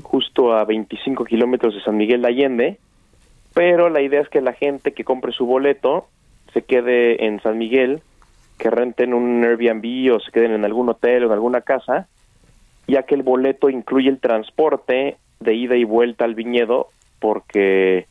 justo a 25 kilómetros de San Miguel de Allende pero la idea es que la gente que compre su boleto se quede en San Miguel, que renten un Airbnb o se queden en algún hotel o en alguna casa, ya que el boleto incluye el transporte de ida y vuelta al viñedo, porque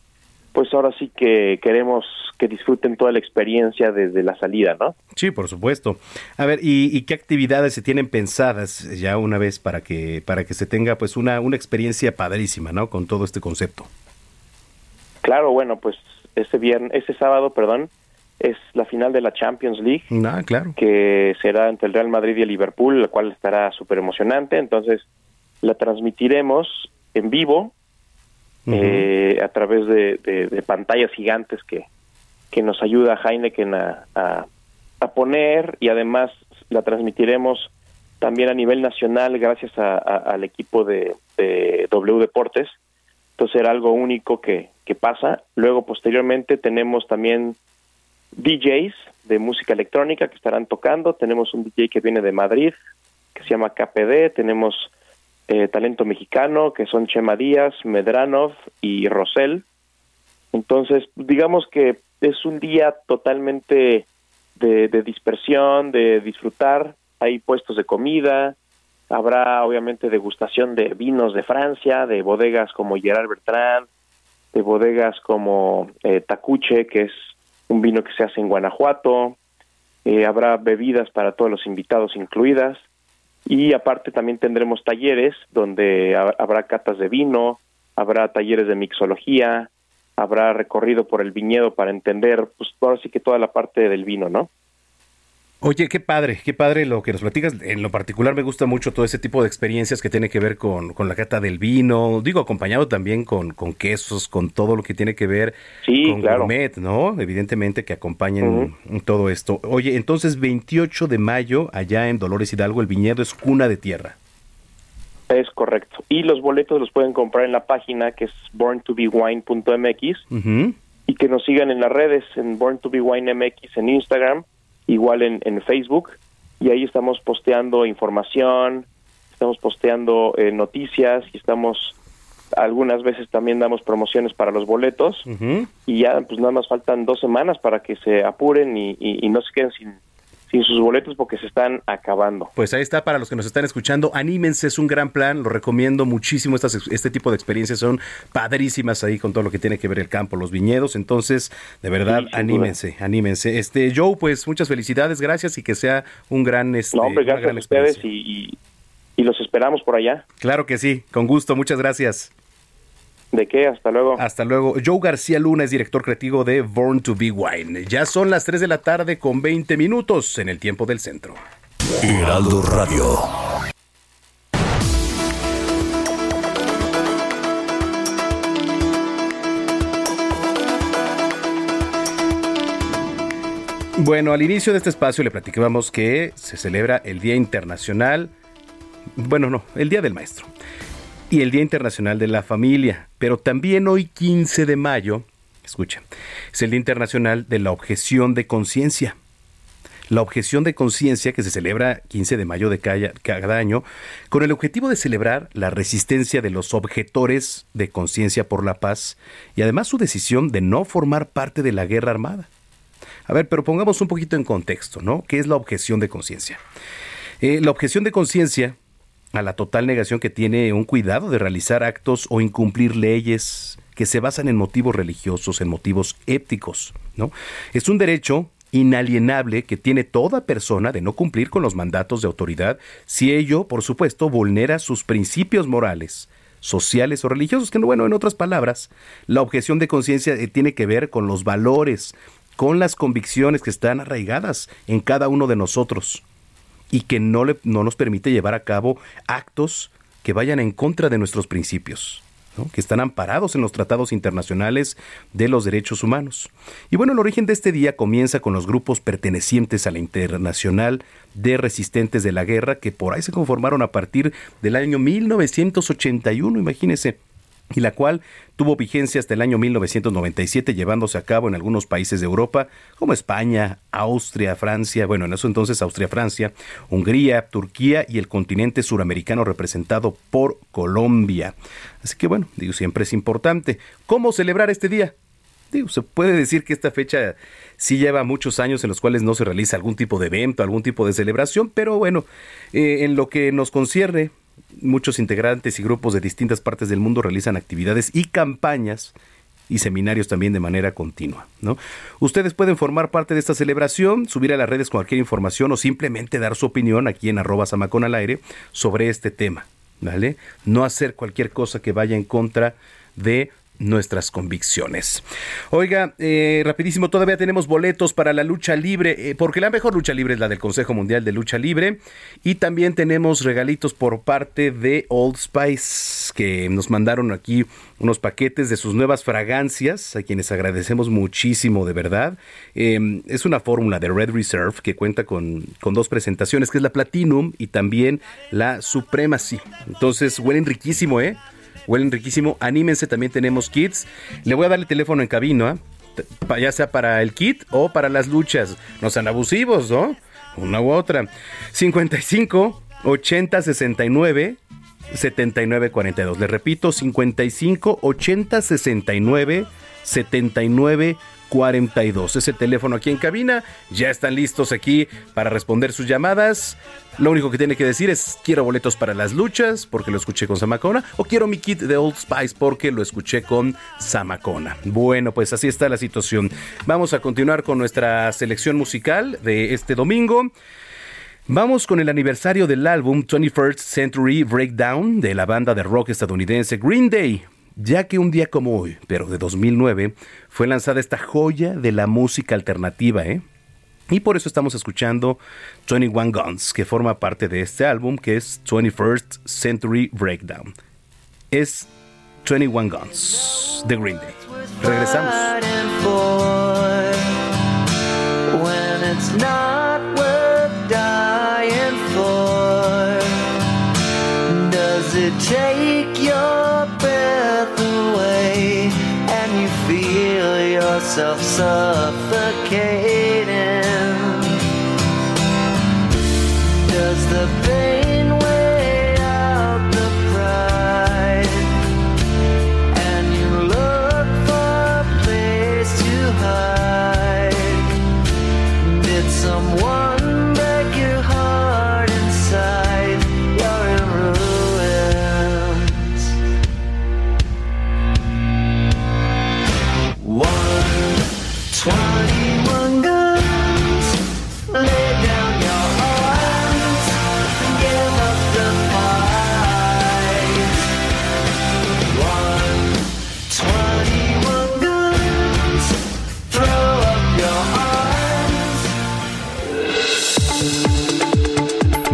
pues ahora sí que queremos que disfruten toda la experiencia desde la salida, ¿no? Sí, por supuesto. A ver, ¿y, qué actividades se tienen pensadas ya una vez para que para que se tenga pues una una experiencia padrísima, ¿no? Con todo este concepto. Claro, bueno, pues ese viernes, ese sábado, perdón, es la final de la Champions League. Ah, claro. Que será entre el Real Madrid y el Liverpool, la cual estará súper emocionante. Entonces, la transmitiremos en vivo eh, a través de, pantallas gigantes que, que nos ayuda Heineken a, a, poner y además la transmitiremos también a nivel nacional gracias al equipo de, de W Deportes entonces era algo único que, pasa. Luego, posteriormente, tenemos también DJs de música electrónica que estarán tocando. Tenemos un DJ que viene de Madrid, que se llama KPD. Tenemos eh, talento mexicano, que son Chema Díaz, Medranov y Rosel. Entonces, digamos que es un día totalmente de, de dispersión, de disfrutar. Hay puestos de comida, Habrá obviamente degustación de vinos de Francia, de bodegas como Gerard Bertrand, de bodegas como eh, Tacuche, que es un vino que se hace en Guanajuato. Eh, habrá bebidas para todos los invitados incluidas. Y aparte también tendremos talleres donde habrá catas de vino, habrá talleres de mixología, habrá recorrido por el viñedo para entender, pues ahora sí que toda la parte del vino, ¿no? Oye, qué padre, qué padre lo que nos platicas. En lo particular me gusta mucho todo ese tipo de experiencias que tiene que ver con, con la cata del vino, digo, acompañado también con, con quesos, con todo lo que tiene que ver con gourmet, ¿no? Evidentemente que acompañen todo esto. Oye, entonces 28 de mayo, allá en Dolores Hidalgo, el viñedo es cuna de tierra. Es correcto. Y los boletos los pueden comprar en la página que es borntobewine.mx y que nos sigan en las redes, en Born to Be Wine MX en Instagram igual en, en Facebook, y ahí estamos posteando información, estamos posteando eh, noticias y estamos algunas veces también damos promociones para los boletos y ya pues nada más faltan dos semanas para que se apuren y, y no se queden sin, sin sus boletos porque se están acabando. Pues ahí está para los que nos están escuchando. Anímense, es un gran plan, lo recomiendo muchísimo. Estas, este tipo de experiencias son padrísimas ahí con todo lo que tiene que ver el campo, los viñedos. Entonces, de verdad, anímense, anímense. Este Joe, pues muchas felicidades, gracias y que sea un gran este, No, hombre, gracias a ustedes y, y los esperamos por allá. Claro que sí, con gusto, muchas gracias. ¿De qué? Hasta luego. Hasta luego. Joe García Luna es director creativo de Born to Be Wine. Ya son las 3 de la tarde con 20 minutos en el tiempo del centro. Heraldo Radio. Bueno, al inicio de este espacio le platicábamos que se celebra el Día Internacional, bueno, no, el Día del Maestro y el Día Internacional de la Familia. Pero también hoy 15 de mayo, escucha, es el Día Internacional de la Objeción de Conciencia. La objeción de conciencia que se celebra 15 de mayo de cada año con el objetivo de celebrar la resistencia de los objetores de conciencia por la paz y además su decisión de no formar parte de la guerra armada. A ver, pero pongamos un poquito en contexto, ¿no? ¿Qué es la objeción de conciencia? Eh, la objeción de conciencia a la total negación que tiene un cuidado de realizar actos o incumplir leyes que se basan en motivos religiosos, en motivos éticos, ¿no? Es un derecho inalienable que tiene toda persona de no cumplir con los mandatos de autoridad si ello, por supuesto, vulnera sus principios morales, sociales o religiosos, que bueno, en otras palabras, la objeción de conciencia eh, tiene que ver con los valores, con las convicciones que están arraigadas en cada uno de nosotros y que no, le, no nos permite llevar a cabo actos que vayan en contra de nuestros principios. que están amparados en los tratados internacionales de los derechos humanos. Y bueno, el origen de este día comienza con los grupos pertenecientes a la Internacional de Resistentes de la Guerra, que por ahí se conformaron a partir del año 1981, imagínense y la cual tuvo vigencia hasta el año 1997, llevándose a cabo en algunos países de Europa, como España, Austria, Francia, bueno, en eso entonces Austria, Francia, Hungría, Turquía y el continente suramericano representado por Colombia. Así que bueno, digo, siempre es importante. ¿Cómo celebrar este día? Digo, se puede decir que esta fecha sí lleva muchos años en los cuales no se realiza algún tipo de evento, algún tipo de celebración, pero bueno, eh, en lo que nos concierne, muchos integrantes y grupos de distintas partes del mundo realizan actividades y campañas y seminarios también de manera continua. ¿no? Ustedes pueden formar parte de esta celebración, subir a las redes cualquier información o simplemente dar su opinión aquí en arroba samacón al aire sobre este tema. ¿vale? No hacer cualquier cosa que vaya en contra de nuestras convicciones. Oiga, eh, rapidísimo, todavía tenemos boletos para la lucha libre, eh, porque la mejor lucha libre es la del Consejo Mundial de Lucha Libre. Y también tenemos regalitos por parte de Old Spice, que nos mandaron aquí unos paquetes de sus nuevas fragancias, a quienes agradecemos muchísimo, de verdad. Em, es una fórmula de Red Reserve que cuenta con, con dos presentaciones, que es la Platinum y también la Supremacy. Entonces, huelen riquísimo, ¿eh? Huelen riquísimo. Anímense, también tenemos kits. Le voy a dar el teléfono en cabina, ¿eh? ya sea para el kit o para las luchas. No sean abusivos, ¿no? Una u otra. 55 80 69 79 42. Le repito, 55 80 69 79 42. Ese teléfono aquí en cabina. Ya están listos aquí para responder sus llamadas. Lo único que tiene que decir es quiero boletos para las luchas porque lo escuché con Samacona o quiero mi kit de Old Spice porque lo escuché con Samacona. Bueno, pues así está la situación. Vamos a continuar con nuestra selección musical de este domingo. Vamos con el aniversario del álbum 21st Century Breakdown de la banda de rock estadounidense Green Day ya que un día como hoy, pero de 2009, fue lanzada esta joya de la música alternativa, ¿eh? Y por eso estamos escuchando 21 Guns, que forma parte de este álbum, que es 21st Century Breakdown. Es 21 Guns, de Green Day. Regresamos. Take your breath away and you feel yourself suffocating? Does the pain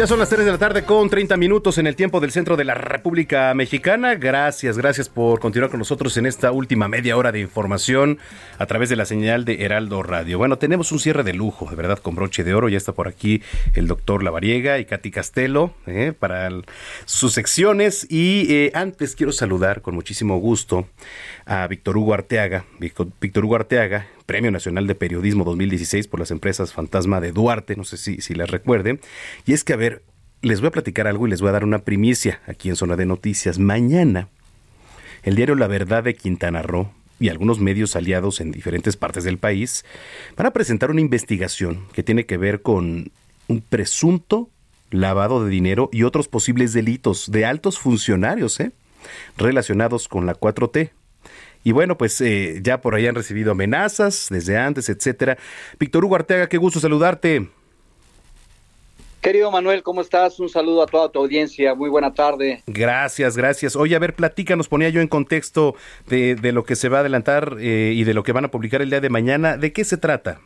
Ya son las 3 de la tarde con 30 minutos en el tiempo del centro de la República Mexicana. Gracias, gracias por continuar con nosotros en esta última media hora de información a través de la señal de Heraldo Radio. Bueno, tenemos un cierre de lujo, de verdad, con broche de oro. Ya está por aquí el doctor Lavariega y Katy Castelo eh, para sus secciones. Y eh, antes quiero saludar con muchísimo gusto a Víctor Hugo Arteaga. Víctor Hugo Arteaga, Premio Nacional de Periodismo 2016 por las empresas Fantasma de Duarte, no sé si, si les recuerden. Y es que, a ver, les voy a platicar algo y les voy a dar una primicia aquí en Zona de Noticias. Mañana, el diario La Verdad de Quintana Roo y algunos medios aliados en diferentes partes del país van a presentar una investigación que tiene que ver con un presunto lavado de dinero y otros posibles delitos de altos funcionarios ¿eh? relacionados con la 4T. Y bueno, pues eh, ya por ahí han recibido amenazas desde antes, etcétera. Víctor Hugo Arteaga, qué gusto saludarte. Querido Manuel, ¿cómo estás? Un saludo a toda tu audiencia. Muy buena tarde. Gracias, gracias. Oye, a ver, platícanos, ponía yo en contexto de, de lo que se va a adelantar eh, y de lo que van a publicar el día de mañana. ¿De qué se trata?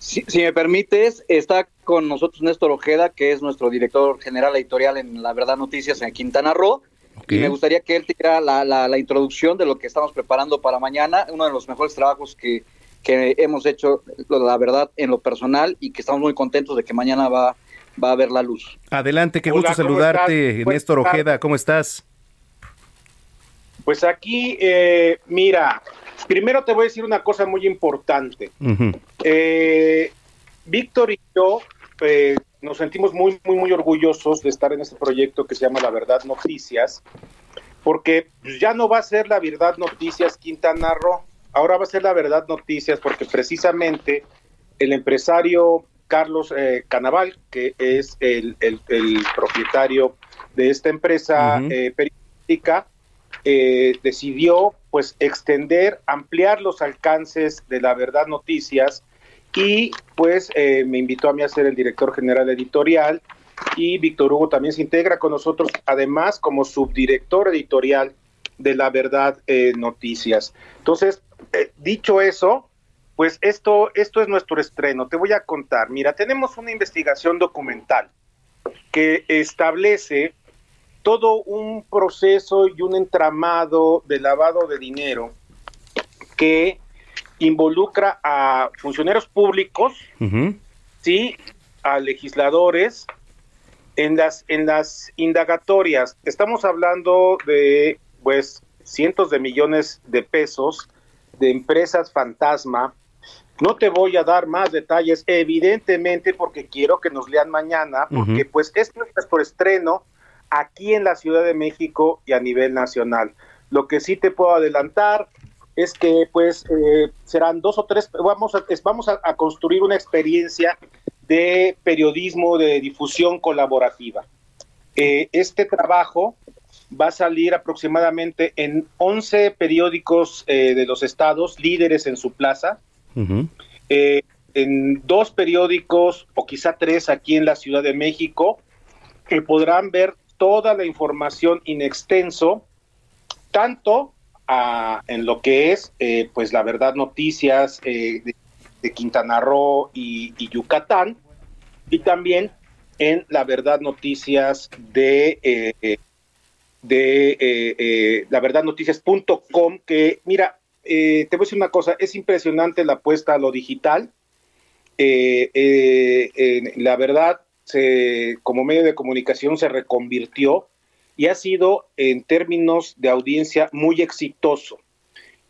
Si, si me permites, está con nosotros Néstor Ojeda, que es nuestro director general editorial en La Verdad Noticias en Quintana Roo. Y me gustaría que él diera la, la, la introducción de lo que estamos preparando para mañana, uno de los mejores trabajos que, que hemos hecho, la verdad, en lo personal, y que estamos muy contentos de que mañana va, va a ver la luz. Adelante, qué Hola, gusto ¿cómo saludarte? Buenas Néstor. Ojeda, ¿cómo estás? Pues aquí, eh, mira, primero te voy a decir una cosa muy importante. Eh, Víctor y yo eh, nos sentimos muy, muy, muy orgullosos de estar en este proyecto que se llama La Verdad Noticias, porque pues, ya no va a ser La Verdad Noticias Quintana Roo, ahora va a ser La Verdad Noticias porque precisamente el empresario Carlos eh, Canaval, que es el, el- el propietario de esta empresa Ujú. eh, periodística, eh, decidió pues extender, ampliar los alcances de la verdad noticias y pues eh, me invitó a mí a ser el director general editorial y Víctor Hugo también se integra con nosotros, además como subdirector editorial de la verdad eh, noticias. Entonces, eh, dicho eso, pues esto, esto es nuestro estreno. Te voy a contar. Mira, tenemos una investigación documental que establece todo un proceso y un entramado de lavado de dinero que involucra a funcionarios públicos, sí, a legisladores en las en las indagatorias. Estamos hablando de pues cientos de millones de pesos de empresas fantasma. No te voy a dar más detalles, evidentemente, porque quiero que nos lean mañana, porque pues esto es nuestro estreno aquí en la Ciudad de México y a nivel nacional. Lo que sí te puedo adelantar es que pues eh, serán dos o tres, vamos a, es- vamos a, a construir una experiencia de periodismo de difusión colaborativa. Eh, este trabajo va a salir aproximadamente en 11 periódicos eh, de los estados líderes en su plaza, eh, en dos periódicos o quizá tres aquí en la Ciudad de México, que podrán ver toda la información in extenso, tanto en lo que es, eh, pues la verdad, noticias eh, de, Quintana Roo y, Yucatán, y también en la verdad noticias de eh, eh, de eh, la verdad noticias.com que mira te voy a decir una cosa es impresionante la apuesta a lo digital. La verdad se, como medio de comunicación se reconvirtió y ha sido en términos de audiencia muy exitoso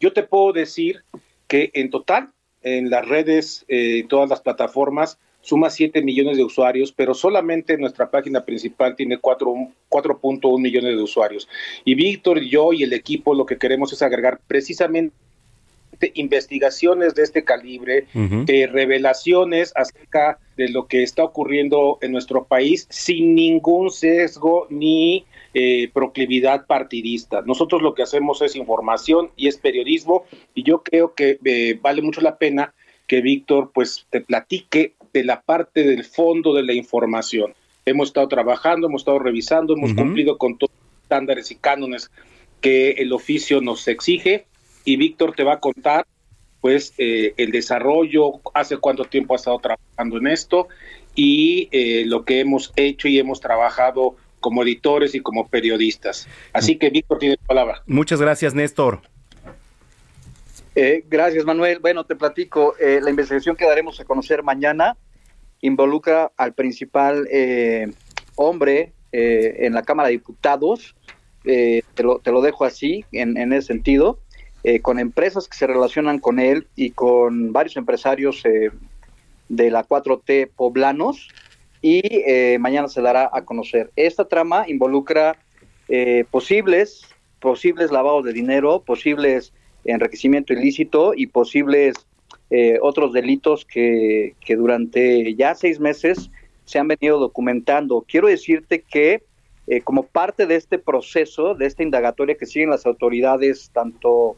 yo te puedo decir que en total en las redes eh, todas las plataformas suma 7 millones de usuarios, pero solamente nuestra página principal tiene 4 4.1 millones de usuarios. Y Víctor, yo y el equipo lo que queremos es agregar precisamente investigaciones de este calibre, eh, revelaciones acerca de lo que está ocurriendo en nuestro país sin ningún sesgo ni eh, proclividad partidista. Nosotros lo que hacemos es información y es periodismo y yo creo que eh, vale mucho la pena que Víctor pues te platique de la parte del fondo de la información. Hemos estado trabajando, hemos estado revisando, hemos cumplido con todos los estándares y cánones que el oficio nos exige y Víctor te va a contar pues eh, el desarrollo, hace cuánto tiempo ha estado trabajando en esto y eh, lo que hemos hecho y hemos trabajado como editores y como periodistas. Así que Víctor tiene la palabra. Muchas gracias, Néstor. Eh, gracias, Manuel. Bueno, te platico. eh, la investigación que daremos a conocer mañana involucra al principal eh, hombre eh, en la Cámara de Diputados. Eh, te, lo, te lo dejo así, en, en ese sentido, eh, con empresas que se relacionan con él y con varios empresarios eh, de la 4T poblanos. Y eh, mañana se dará a conocer. Esta trama involucra eh, posibles, posibles lavados de dinero, posibles enriquecimiento ilícito y posibles eh, otros delitos que, que durante ya seis meses se han venido documentando. Quiero decirte que eh, como parte de este proceso, de esta indagatoria que siguen las autoridades, tanto,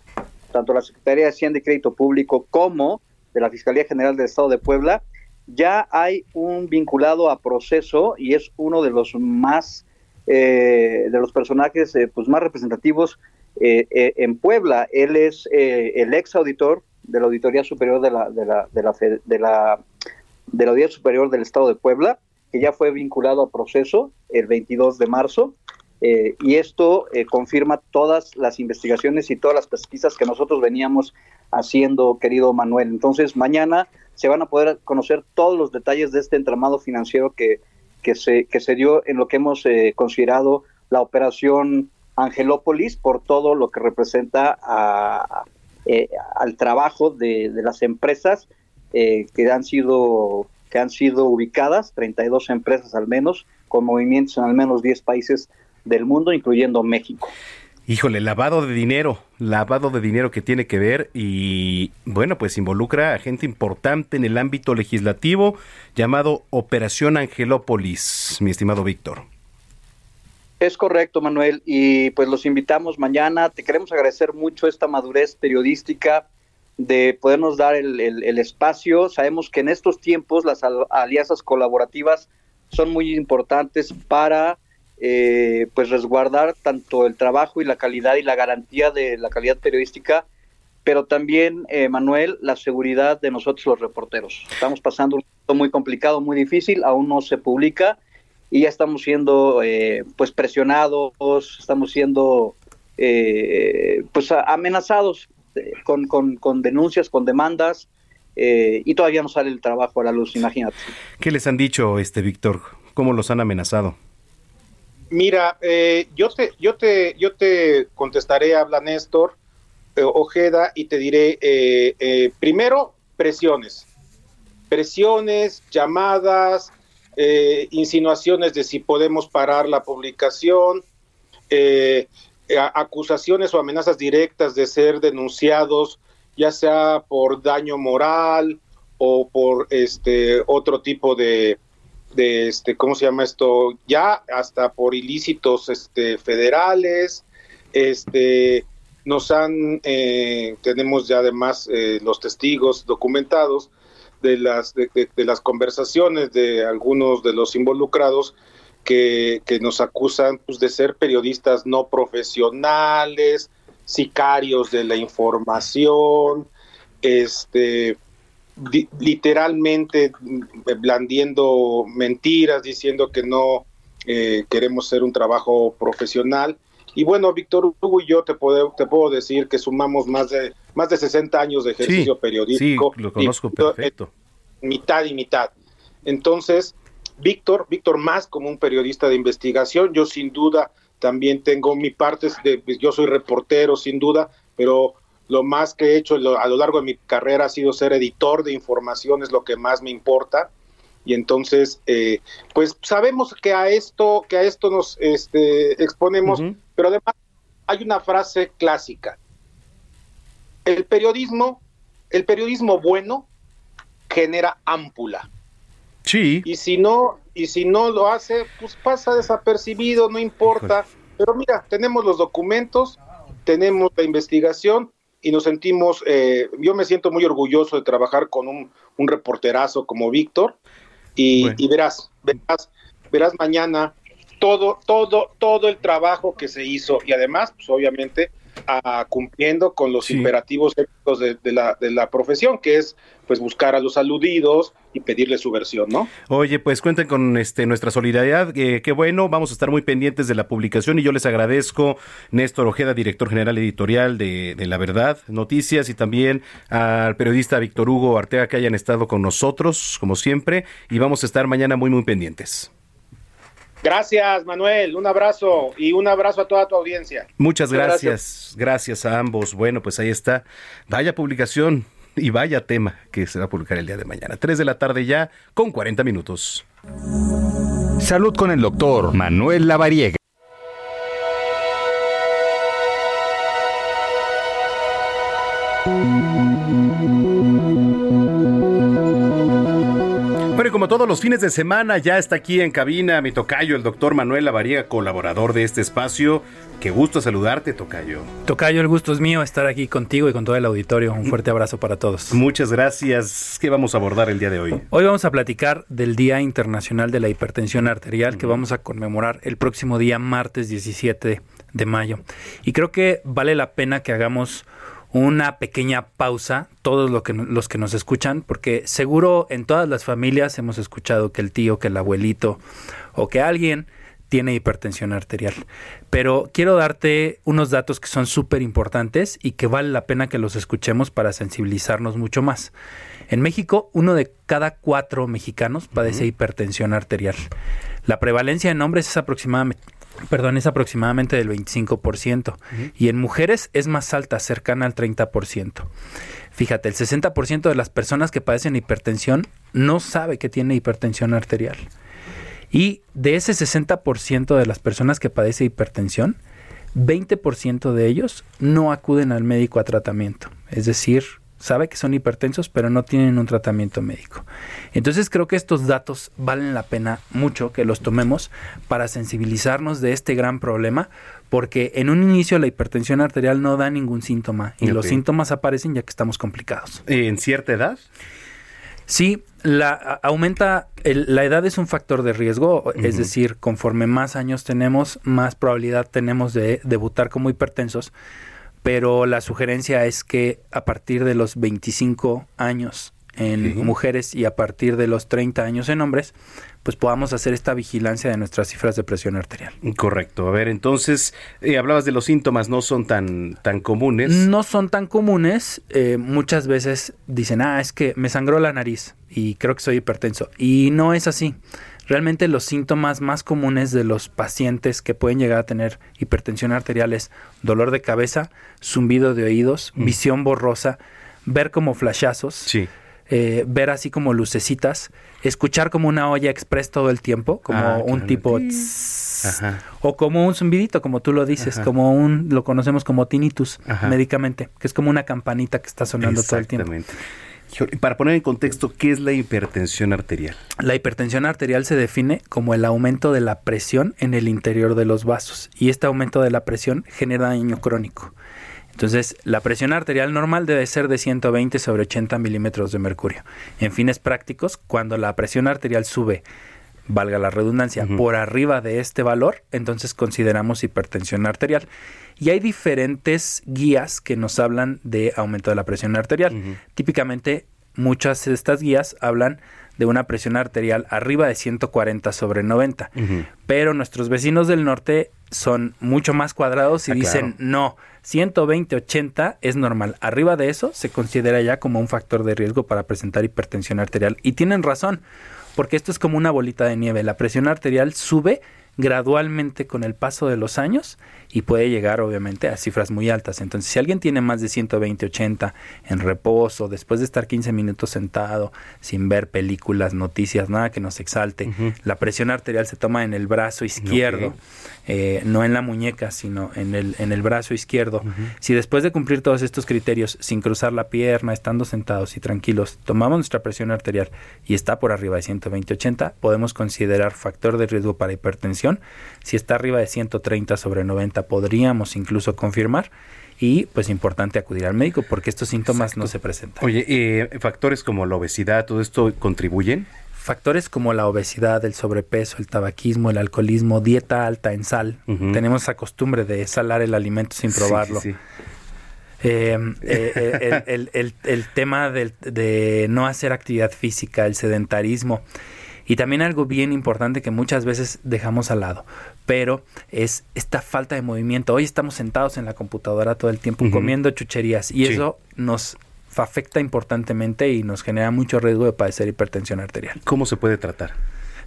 tanto la Secretaría de Hacienda y Crédito Público como de la Fiscalía General del Estado de Puebla, ya hay un vinculado a proceso y es uno de los más eh, de los personajes eh, pues más representativos eh, eh, en Puebla. Él es eh, el ex auditor de la Auditoría Superior de la, de la, de la, de la, de la Auditoría Superior del Estado de Puebla, que ya fue vinculado a proceso el 22 de marzo. Eh, y esto eh, confirma todas las investigaciones y todas las pesquisas que nosotros veníamos haciendo, querido Manuel. Entonces, mañana se van a poder conocer todos los detalles de este entramado financiero que, que, se, que se dio en lo que hemos eh, considerado la operación Angelópolis por todo lo que representa a- eh, al trabajo de, de las empresas que han sido que han sido ubicadas, 32 empresas al menos, con movimientos en al menos 10 países del mundo, incluyendo México. Híjole, lavado de dinero, lavado de dinero que tiene que ver y bueno, pues involucra a gente importante en el ámbito legislativo llamado Operación Angelópolis, mi estimado Víctor. Es correcto, Manuel, y pues los invitamos mañana. Te queremos agradecer mucho esta madurez periodística de podernos dar el, el- el espacio. Sabemos que en estos tiempos las al- alianzas colaborativas son muy importantes para eh, pues resguardar tanto el trabajo y la calidad y la garantía de la calidad periodística, pero también, eh, Manuel, la seguridad de nosotros los reporteros. Estamos pasando un momento muy complicado, muy difícil, aún no se publica y ya estamos siendo eh, pues presionados, estamos siendo pues amenazados con, con- denuncias, con demandas y todavía no sale el trabajo a la luz, imagínate. ¿Qué les han dicho, este Víctor? ¿Cómo los han amenazado? Mira, eh, yo te, yo te, yo te contestaré, habla Néstor eh, Ojeda, y te diré, eh, eh, primero, presiones. Presiones, llamadas, eh, insinuaciones de si podemos parar la publicación. eh, acusaciones o amenazas directas de ser denunciados, ya sea por daño moral o por este otro tipo de, de este, ¿cómo se llama esto? Ya hasta por ilícitos este, federales, este, nos han, eh, tenemos ya además eh, los testigos documentados de las, de, las conversaciones de algunos de los involucrados que, que nos acusan pues, de ser periodistas no profesionales, sicarios de la información, este, literalmente mm, blandiendo mentiras, diciendo que no eh, queremos hacer un trabajo profesional. Y bueno, Víctor Hugo y yo te puedo, te puedo decir que sumamos más de más de 60 años de ejercicio Sí, periodístico. sí, lo conozco y- perfecto. mitad y mitad. Entonces, Víctor, Víctor más como un periodista de investigación, yo sin duda también tengo mi parte, de, yo soy reportero sin duda, pero lo más que he hecho lo- a lo largo de mi carrera ha sido ser editor de información, es lo que más me importa. Y entonces, eh, pues sabemos que a esto, que a esto nos este, exponemos, pero además hay una frase clásica. El periodismo, el periodismo bueno genera ámpula. Sí. Y si no, y si no lo hace, pues pasa desapercibido, no importa. Pero mira, tenemos los documentos, tenemos la investigación y nos sentimos, eh, yo me siento muy orgulloso de trabajar con un, un reporterazo como Víctor y, y verás, verás, verás mañana todo, todo, todo el trabajo que se hizo y además, pues obviamente, ah, cumpliendo con los imperativos éticos de, de la, de la profesión, que es pues buscar a los aludidos y pedirle su versión, ¿no? Oye, pues cuenten con este nuestra solidaridad, eh, qué bueno, vamos a estar muy pendientes de la publicación y yo les agradezco Néstor Ojeda, director general editorial de, de La Verdad Noticias y también al periodista Víctor Hugo Arteaga que hayan estado con nosotros, como siempre, y vamos a estar mañana muy muy pendientes. Gracias, Manuel. Un abrazo y un abrazo a toda tu audiencia. Muchas gracias, gracias a ambos. Bueno, pues ahí está. Vaya publicación y vaya tema que se va a publicar el día de mañana. 3 de la tarde ya, con 40 minutos. Salud con el doctor Manuel Lavariega. Como todos los fines de semana, ya está aquí en cabina mi tocayo, el doctor Manuel Lavariega, colaborador de este espacio. Qué gusto saludarte, tocayo. Tocayo, el gusto es mío estar aquí contigo y con todo el auditorio. Un fuerte abrazo para todos. Muchas gracias. ¿Qué vamos a abordar el día de hoy? Hoy vamos a platicar del Día Internacional de la Hipertensión Arterial que vamos a conmemorar el próximo día martes 17 de mayo. Y creo que vale la pena que hagamos una pequeña pausa, todos lo que, los que nos escuchan, porque seguro en todas las familias hemos escuchado que el tío, que el abuelito o que alguien tiene hipertensión arterial. Pero quiero darte unos datos que son súper importantes y que vale la pena que los escuchemos para sensibilizarnos mucho más. En México, uno de cada cuatro mexicanos padece hipertensión arterial. La prevalencia en hombres es aproximadamente, perdón, es aproximadamente del 25% y en mujeres es más alta, cercana al 30%. Fíjate, el 60% de las personas que padecen hipertensión no sabe que tiene hipertensión arterial. Y de ese 60% de las personas que padece hipertensión, 20% de ellos no acuden al médico a tratamiento. Es decir, sabe que son hipertensos, pero no tienen un tratamiento médico. Entonces creo que estos datos valen la pena mucho que los tomemos para sensibilizarnos de este gran problema, porque en un inicio la hipertensión arterial no da ningún síntoma y los síntomas aparecen ya que estamos complicados. ¿En cierta edad? Sí, la, aumenta, el- la edad es un factor de riesgo, es decir, conforme más años tenemos, más probabilidad tenemos de debutar como hipertensos, pero la sugerencia es que a partir de los 25 años en Sí. mujeres y a partir de los 30 años en hombres, pues podamos hacer esta vigilancia de nuestras cifras de presión arterial. Correcto. A ver, entonces, eh, hablabas de los síntomas, no son tan, tan comunes. No son tan comunes. eh, muchas veces dicen, ah, es que me sangró la nariz y creo que soy hipertenso. Y no es así. Realmente los síntomas más comunes de los pacientes que pueden llegar a tener hipertensión arterial es dolor de cabeza, zumbido de oídos, Mm. visión borrosa, ver como flashazos, Sí. eh, ver así como lucecitas, escuchar como una olla express todo el tiempo, como Ah, un claro. tipo tss, o como un zumbidito, como tú lo dices, Ajá. como un, lo conocemos como tinnitus Ajá. médicamente, que es como una campanita que está sonando todo el tiempo. Exactamente. Para poner en contexto, ¿qué es la hipertensión arterial? La hipertensión arterial se define como el aumento de la presión en el interior de los vasos y este aumento de la presión genera daño crónico. Entonces, la presión arterial normal debe ser de 120 sobre 80 milímetros de mercurio. En fines prácticos, cuando la presión arterial sube, valga la redundancia, por arriba de este valor, entonces consideramos hipertensión arterial. Y hay diferentes guías que nos hablan de aumento de la presión arterial. Típicamente, muchas de estas guías hablan de una presión arterial arriba de 140 sobre 90. Pero nuestros vecinos del norte son mucho más cuadrados y Ah, dicen, claro. no, 120, 80 es normal. Arriba de eso se considera ya como un factor de riesgo para presentar hipertensión arterial. Y tienen razón, porque esto es como una bolita de nieve. La presión arterial sube gradualmente con el paso de los años y puede llegar obviamente a cifras muy altas. Entonces, si alguien tiene más de 120, 80 en reposo, después de estar 15 minutos sentado, sin ver películas, noticias, nada que nos exalte, la presión arterial se toma en el brazo izquierdo, eh, no en la muñeca, sino en el, en el brazo izquierdo. Si después de cumplir todos estos criterios, sin cruzar la pierna, estando sentados y tranquilos, tomamos nuestra presión arterial y está por arriba de 120-80, podemos considerar factor de riesgo para hipertensión. Si está arriba de 130 sobre 90, podríamos incluso confirmar. Y pues importante acudir al médico porque estos síntomas no se presentan. Oye, eh, factores como la obesidad, todo esto contribuyen. Factores como la obesidad, el sobrepeso, el tabaquismo, el alcoholismo, dieta alta en sal. Tenemos esa costumbre de salar el alimento sin probarlo. sí, sí. Eh, eh, eh, el, el- el- el tema del- de no hacer actividad física, el sedentarismo. Y también algo bien importante que muchas veces dejamos al lado, pero es esta falta de movimiento. Hoy estamos sentados en la computadora todo el tiempo comiendo chucherías y Sí. eso nos afecta importantemente y nos genera mucho riesgo de padecer hipertensión arterial. ¿Cómo se puede tratar?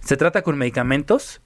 Se trata con medicamentos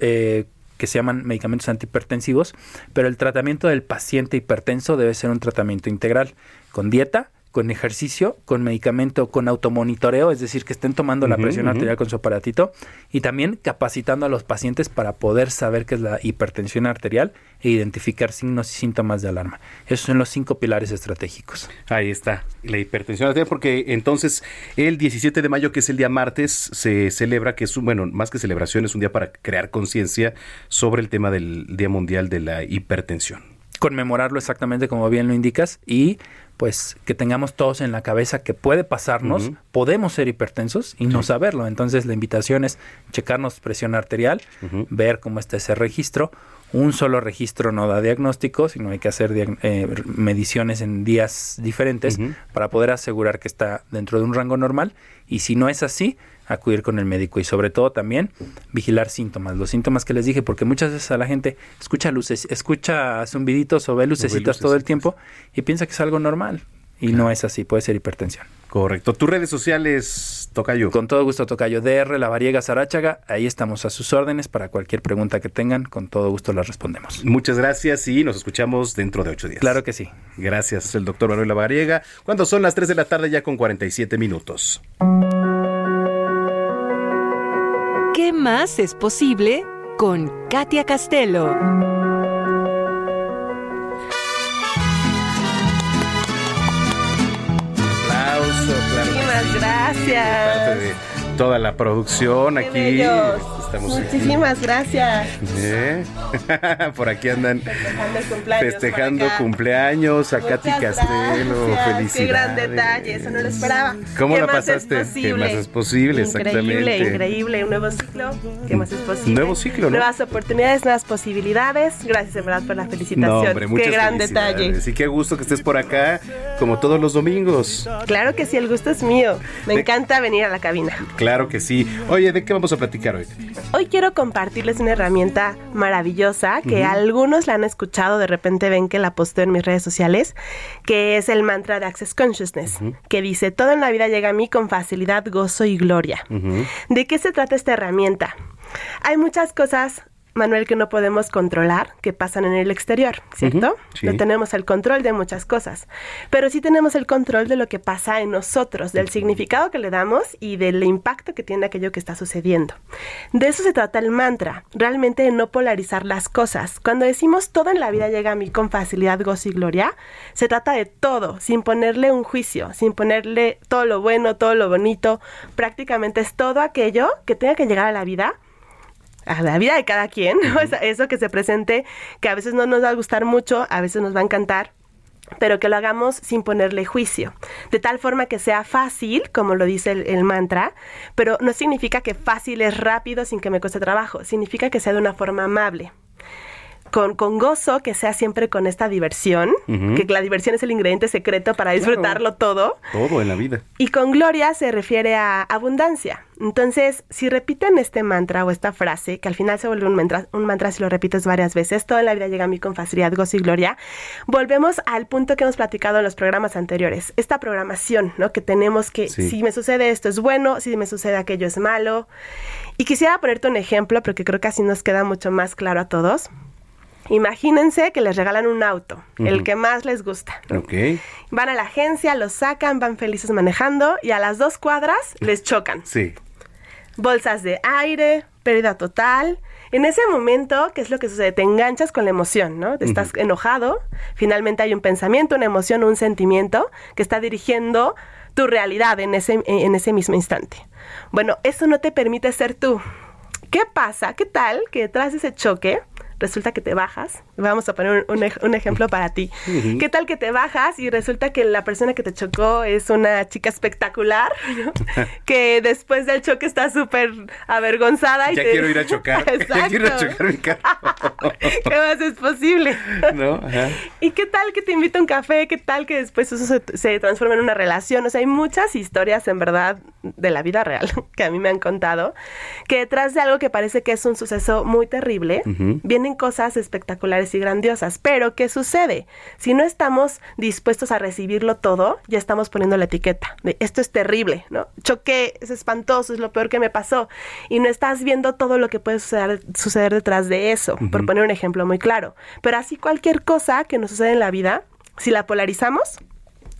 eh, que se llaman medicamentos antihipertensivos, pero el tratamiento del paciente hipertenso debe ser un tratamiento integral, con dieta, con ejercicio, con medicamento, con automonitoreo, es decir, que estén tomando la presión arterial con su aparatito y también capacitando a los pacientes para poder saber qué es la hipertensión arterial e identificar signos y síntomas de alarma. Esos son los cinco pilares estratégicos. Ahí está, la hipertensión arterial, porque entonces el 17 de mayo, que es el día martes, se celebra, que es un, bueno, más que celebración, es un día para crear conciencia sobre el tema del Día Mundial de la Hipertensión. Conmemorarlo exactamente como bien lo indicas y pues que tengamos todos en la cabeza que puede pasarnos, podemos ser hipertensos y no saberlo. Entonces la invitación es checarnos presión arterial, ver cómo está ese registro. Un solo registro no da diagnóstico, sino hay que hacer eh, mediciones en días diferentes para poder asegurar que está dentro de un rango normal. Y si no es así, acudir con el médico y sobre todo también vigilar síntomas, los síntomas que les dije, porque muchas veces a la gente escucha luces, escucha zumbiditos o ve lucecitas todo el tiempo y piensa que es algo normal y no es así, puede ser hipertensión. Correcto. ¿Tus redes sociales, Tocayo? Con todo gusto, Tocayo. DR, La Variega, Sarachaga, ahí estamos a sus órdenes para cualquier pregunta que tengan, con todo gusto las respondemos. Muchas gracias y nos escuchamos dentro de ocho días. Claro que sí. Gracias, el doctor Manuel Lavariega. Cuando son las 3 de la tarde ya con 47 minutos. ¿Qué más es posible con Katia Castelo? Aplauso, claro. Muchísimas gracias. Toda la producción Qué aquí. bellos. Estamos aquí. Muchísimas gracias. ¿Eh? (laughs) Por aquí andan Festejando cumpleaños festejando cumpleaños a Katy Castelo. gracias. Felicidades. Qué gran detalle, eso no lo esperaba. ¿Cómo ¿Qué la más es pasaste? ¿Qué posible? más es posible? Increíble, Exactamente. increíble. Un nuevo ciclo. ¿Qué más es posible? Nuevo ciclo, ¿no? Nuevas oportunidades, nuevas posibilidades. Gracias, en verdad, por la felicitación. No, hombre, Qué gran detalle. Y qué gusto que estés por acá, como todos los domingos. Claro que sí, el gusto es mío. Me De- encanta venir a la cabina. Claro que sí. Oye, ¿de qué vamos a platicar hoy? Hoy quiero compartirles una herramienta maravillosa que algunos la han escuchado, de repente ven que la posteo en mis redes sociales, que es el mantra de Access Consciousness, que dice, todo en la vida llega a mí con facilidad, gozo y gloria. ¿De qué se trata esta herramienta? Hay muchas cosas Manuel, que no podemos controlar que pasan en el exterior, ¿cierto? Sí. No tenemos el control de muchas cosas, pero sí tenemos el control de lo que pasa en nosotros, del significado que le damos y del impacto que tiene aquello que está sucediendo. De eso se trata el mantra, realmente de no polarizar las cosas. Cuando decimos todo en la vida llega a mí con facilidad, gozo y gloria, se trata de todo, sin ponerle un juicio, sin ponerle todo lo bueno, todo lo bonito, prácticamente es todo aquello que tenga que llegar a la vida a la vida de cada quien, ¿no? Esa- eso que se presente, que a veces no nos va a gustar mucho, a veces nos va a encantar, pero que lo hagamos sin ponerle juicio, de tal forma que sea fácil, como lo dice el, el mantra, pero no significa que fácil es rápido sin que me cueste trabajo, significa que sea de una forma amable. Con, con gozo, que sea siempre con esta diversión, que la diversión es el ingrediente secreto para disfrutarlo todo, Todo en la vida. y con gloria se refiere a abundancia. Entonces, si repiten este mantra o esta frase, que al final se vuelve un mantra, un mantra si lo repites varias veces, toda la vida llega a mí con facilidad, gozo y gloria, volvemos al punto que hemos platicado en los programas anteriores, esta programación, ¿no? Que tenemos que, Sí. si me sucede esto es bueno, si me sucede aquello es malo. Y quisiera ponerte un ejemplo, porque creo que así nos queda mucho más claro a todos. Imagínense que les regalan un auto, el que más les gusta. Ok. Van a la agencia, lo sacan, van felices manejando y a las dos cuadras les chocan. Sí. Bolsas de aire, pérdida total. En ese momento, ¿qué es lo que sucede? Te enganchas con la emoción, ¿no? Te Estás enojado, finalmente hay un pensamiento, una emoción, un sentimiento que está dirigiendo tu realidad en ese, en ese mismo instante. Bueno, eso no te permite ser tú. ¿Qué pasa? ¿Qué tal que detrás de ese choque resulta que te bajas? Vamos a poner un, un un ejemplo para ti. Ujú. ¿Qué tal que te bajas y resulta que la persona que te chocó es una chica espectacular? ¿no? (laughs) que después del choque está súper avergonzada. Y Ya te- quiero ir a chocar. (laughs) (laughs) Ya quiero ir a Exacto. chocar mi carro. ¿Qué más es posible? ¿No? Ajá. ¿Y qué tal que te invita a un café? ¿Qué tal que después eso se, se transforma en una relación? O sea, hay muchas historias en verdad de la vida real que a mí me han contado, que detrás de algo que parece que es un suceso muy terrible, Ujú. vienen cosas espectaculares y grandiosas. Pero, ¿qué sucede? Si no estamos dispuestos a recibirlo todo, ya estamos poniendo la etiqueta de esto es terrible, ¿no? Choqué, es espantoso, es lo peor que me pasó. Y no estás viendo todo lo que puede suceder, suceder detrás de eso, por poner un ejemplo muy claro. Pero así cualquier cosa que nos sucede en la vida, si la polarizamos,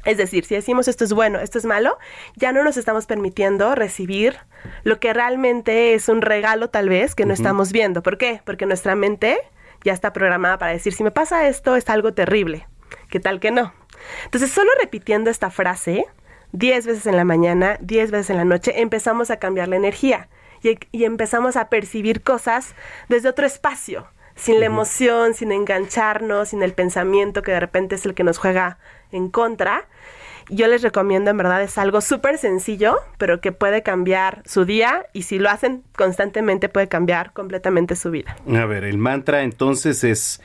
es decir, si decimos esto es bueno, esto es malo, ya no nos estamos permitiendo recibir lo que realmente es un regalo tal vez que no estamos viendo. ¿Por qué? Porque nuestra mente ya está programada para decir, si me pasa esto es algo terrible. ¿Qué tal que no? Entonces, solo repitiendo esta frase 10 veces en la mañana, 10 veces en la noche, empezamos a cambiar la energía y, y empezamos a percibir cosas desde otro espacio, sin la emoción, sin engancharnos, sin el pensamiento que de repente es el que nos juega en contra. Yo les recomiendo, en verdad, es algo súper sencillo, pero que puede cambiar su día y si lo hacen constantemente puede cambiar completamente su vida. A ver, el mantra entonces es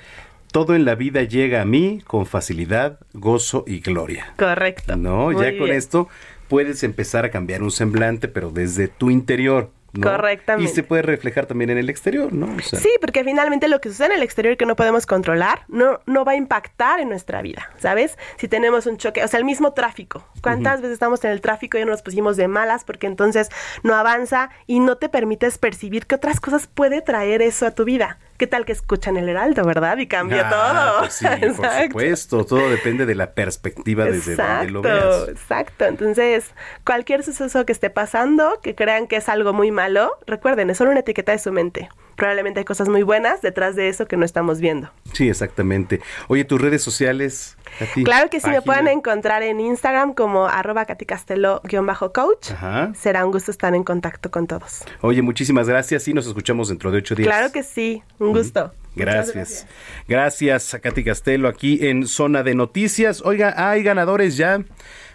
todo en la vida llega a mí con facilidad, gozo y gloria. Correcto. No, Muy ya con esto puedes empezar a cambiar un semblante, pero desde tu interior. ¿No? Correctamente. Y se puede reflejar también en el exterior, ¿no? O sea, Sí, porque finalmente lo que sucede en el exterior que no podemos controlar no, no va a impactar en nuestra vida, ¿sabes? Si tenemos un choque, o sea, el mismo tráfico. ¿Cuántas veces estamos en el tráfico y nos pusimos de malas porque entonces no avanza y no te permites percibir qué otras cosas puede traer eso a tu vida? ¿Qué tal que escuchan el heraldo, verdad? Y cambia Ah, todo. pues sí, (laughs) por Exacto. supuesto. Todo depende de la perspectiva desde donde lo Exacto, veas. exacto. Entonces, cualquier suceso que esté pasando, que crean que es algo muy malo, recuerden, es solo una etiqueta de su mente. Probablemente hay cosas muy buenas detrás de eso que no estamos viendo. Sí, exactamente. Oye, tus redes sociales. Katy? Claro que sí, me pueden encontrar en Instagram como arroba caticastelo-coach. Será un gusto estar en contacto con todos. Oye, muchísimas gracias y nos escuchamos dentro de ocho días. Claro que sí, un gusto. Muchas Gracias. Gracias a Katy Castelo aquí en Zona de Noticias. Oiga, hay ganadores ya.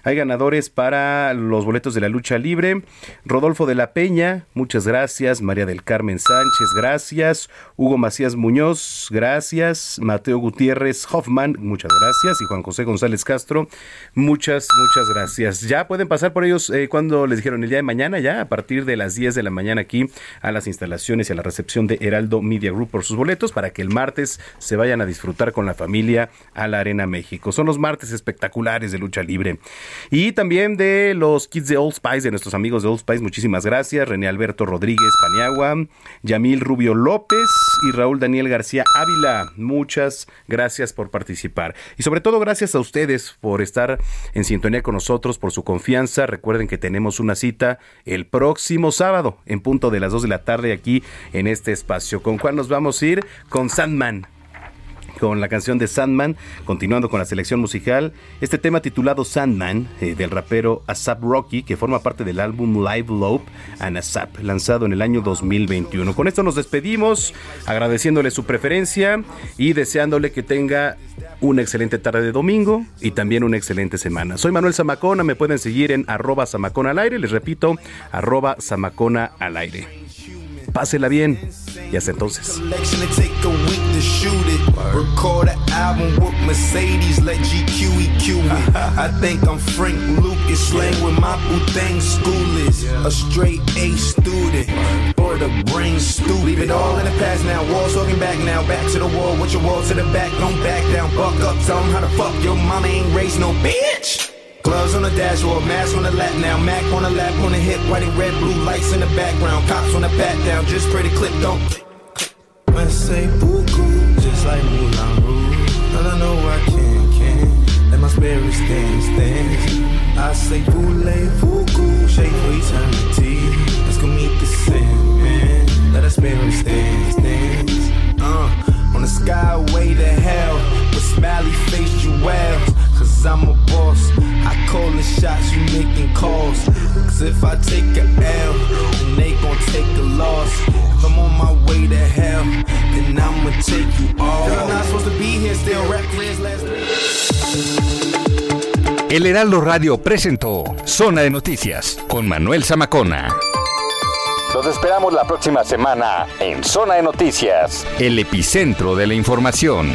Hay ganadores para los boletos de la lucha libre. Rodolfo de la Peña, muchas gracias. María del Carmen Sánchez, gracias. Hugo Macías Muñoz, gracias. Mateo Gutiérrez Hoffman, muchas gracias. Y Juan José González Castro, muchas, muchas gracias. Ya pueden pasar por ellos eh, cuando les dijeron el día de mañana, ya a partir de las 10 de la mañana aquí a las instalaciones y a la recepción de Heraldo Media Group por sus boletos para que el martes se vayan a disfrutar con la familia a la Arena México. Son los martes espectaculares de lucha libre. Y también de los kits de Old Spice, de nuestros amigos de Old Spice, muchísimas gracias. René Alberto Rodríguez Paniagua, Yamil Rubio López y Raúl Daniel García Ávila. Muchas gracias por participar. Y sobre todo gracias a ustedes por estar en sintonía con nosotros, por su confianza. Recuerden que tenemos una cita el próximo sábado en punto de las 2 de la tarde aquí en este espacio. ¿Con cuál nos vamos a ir? Con Sandman con la canción de Sandman, continuando con la selección musical, este tema titulado Sandman eh, del rapero Asap Rocky, que forma parte del álbum Live Lope and Asap, lanzado en el año 2021. Con esto nos despedimos, agradeciéndole su preferencia y deseándole que tenga una excelente tarde de domingo y también una excelente semana. Soy Manuel Zamacona, me pueden seguir en arroba Zamacona al aire, les repito, arroba Zamacona al aire. Pásela bien y hasta entonces. Collection to take a week to shoot it. Record an album with Mercedes, let GQ EQ it. (laughs) I think I'm Frank Lucas, slang with my boo thing school is. A straight A student, or the brain stupid. Leave it all in the past now, walls talking back now. Back to the wall, with your wall to the back, don't back down. Buck up, tell 'em how to fuck your mama ain't raised no bitch. Gloves on the dashboard, mask on the lap now. Mac on the lap, on the hip, white and red, blue lights in the background. Cops on the pat down, just pretty clip don't. I say buku, just like Moulin Rouge. And I know I can, can. Let my spirit stand, stand. I say voulez-vous, shape for eternity. Let's go meet the Sandman. Let our spirit stand, stand. Uh, on the skyway to hell, with smiley face jewels. Cause I'm a boss. I call the shots, you making calls. Cause if I take a L, then they gon' take a loss. If I'm on my way to hell, then I'ma take you all. Girl, I'm not supposed to be here still. Rap players last El Heraldo Radio presentó Zona de Noticias con Manuel Zamacona. Los esperamos la próxima semana en Zona de Noticias, el epicentro de la información.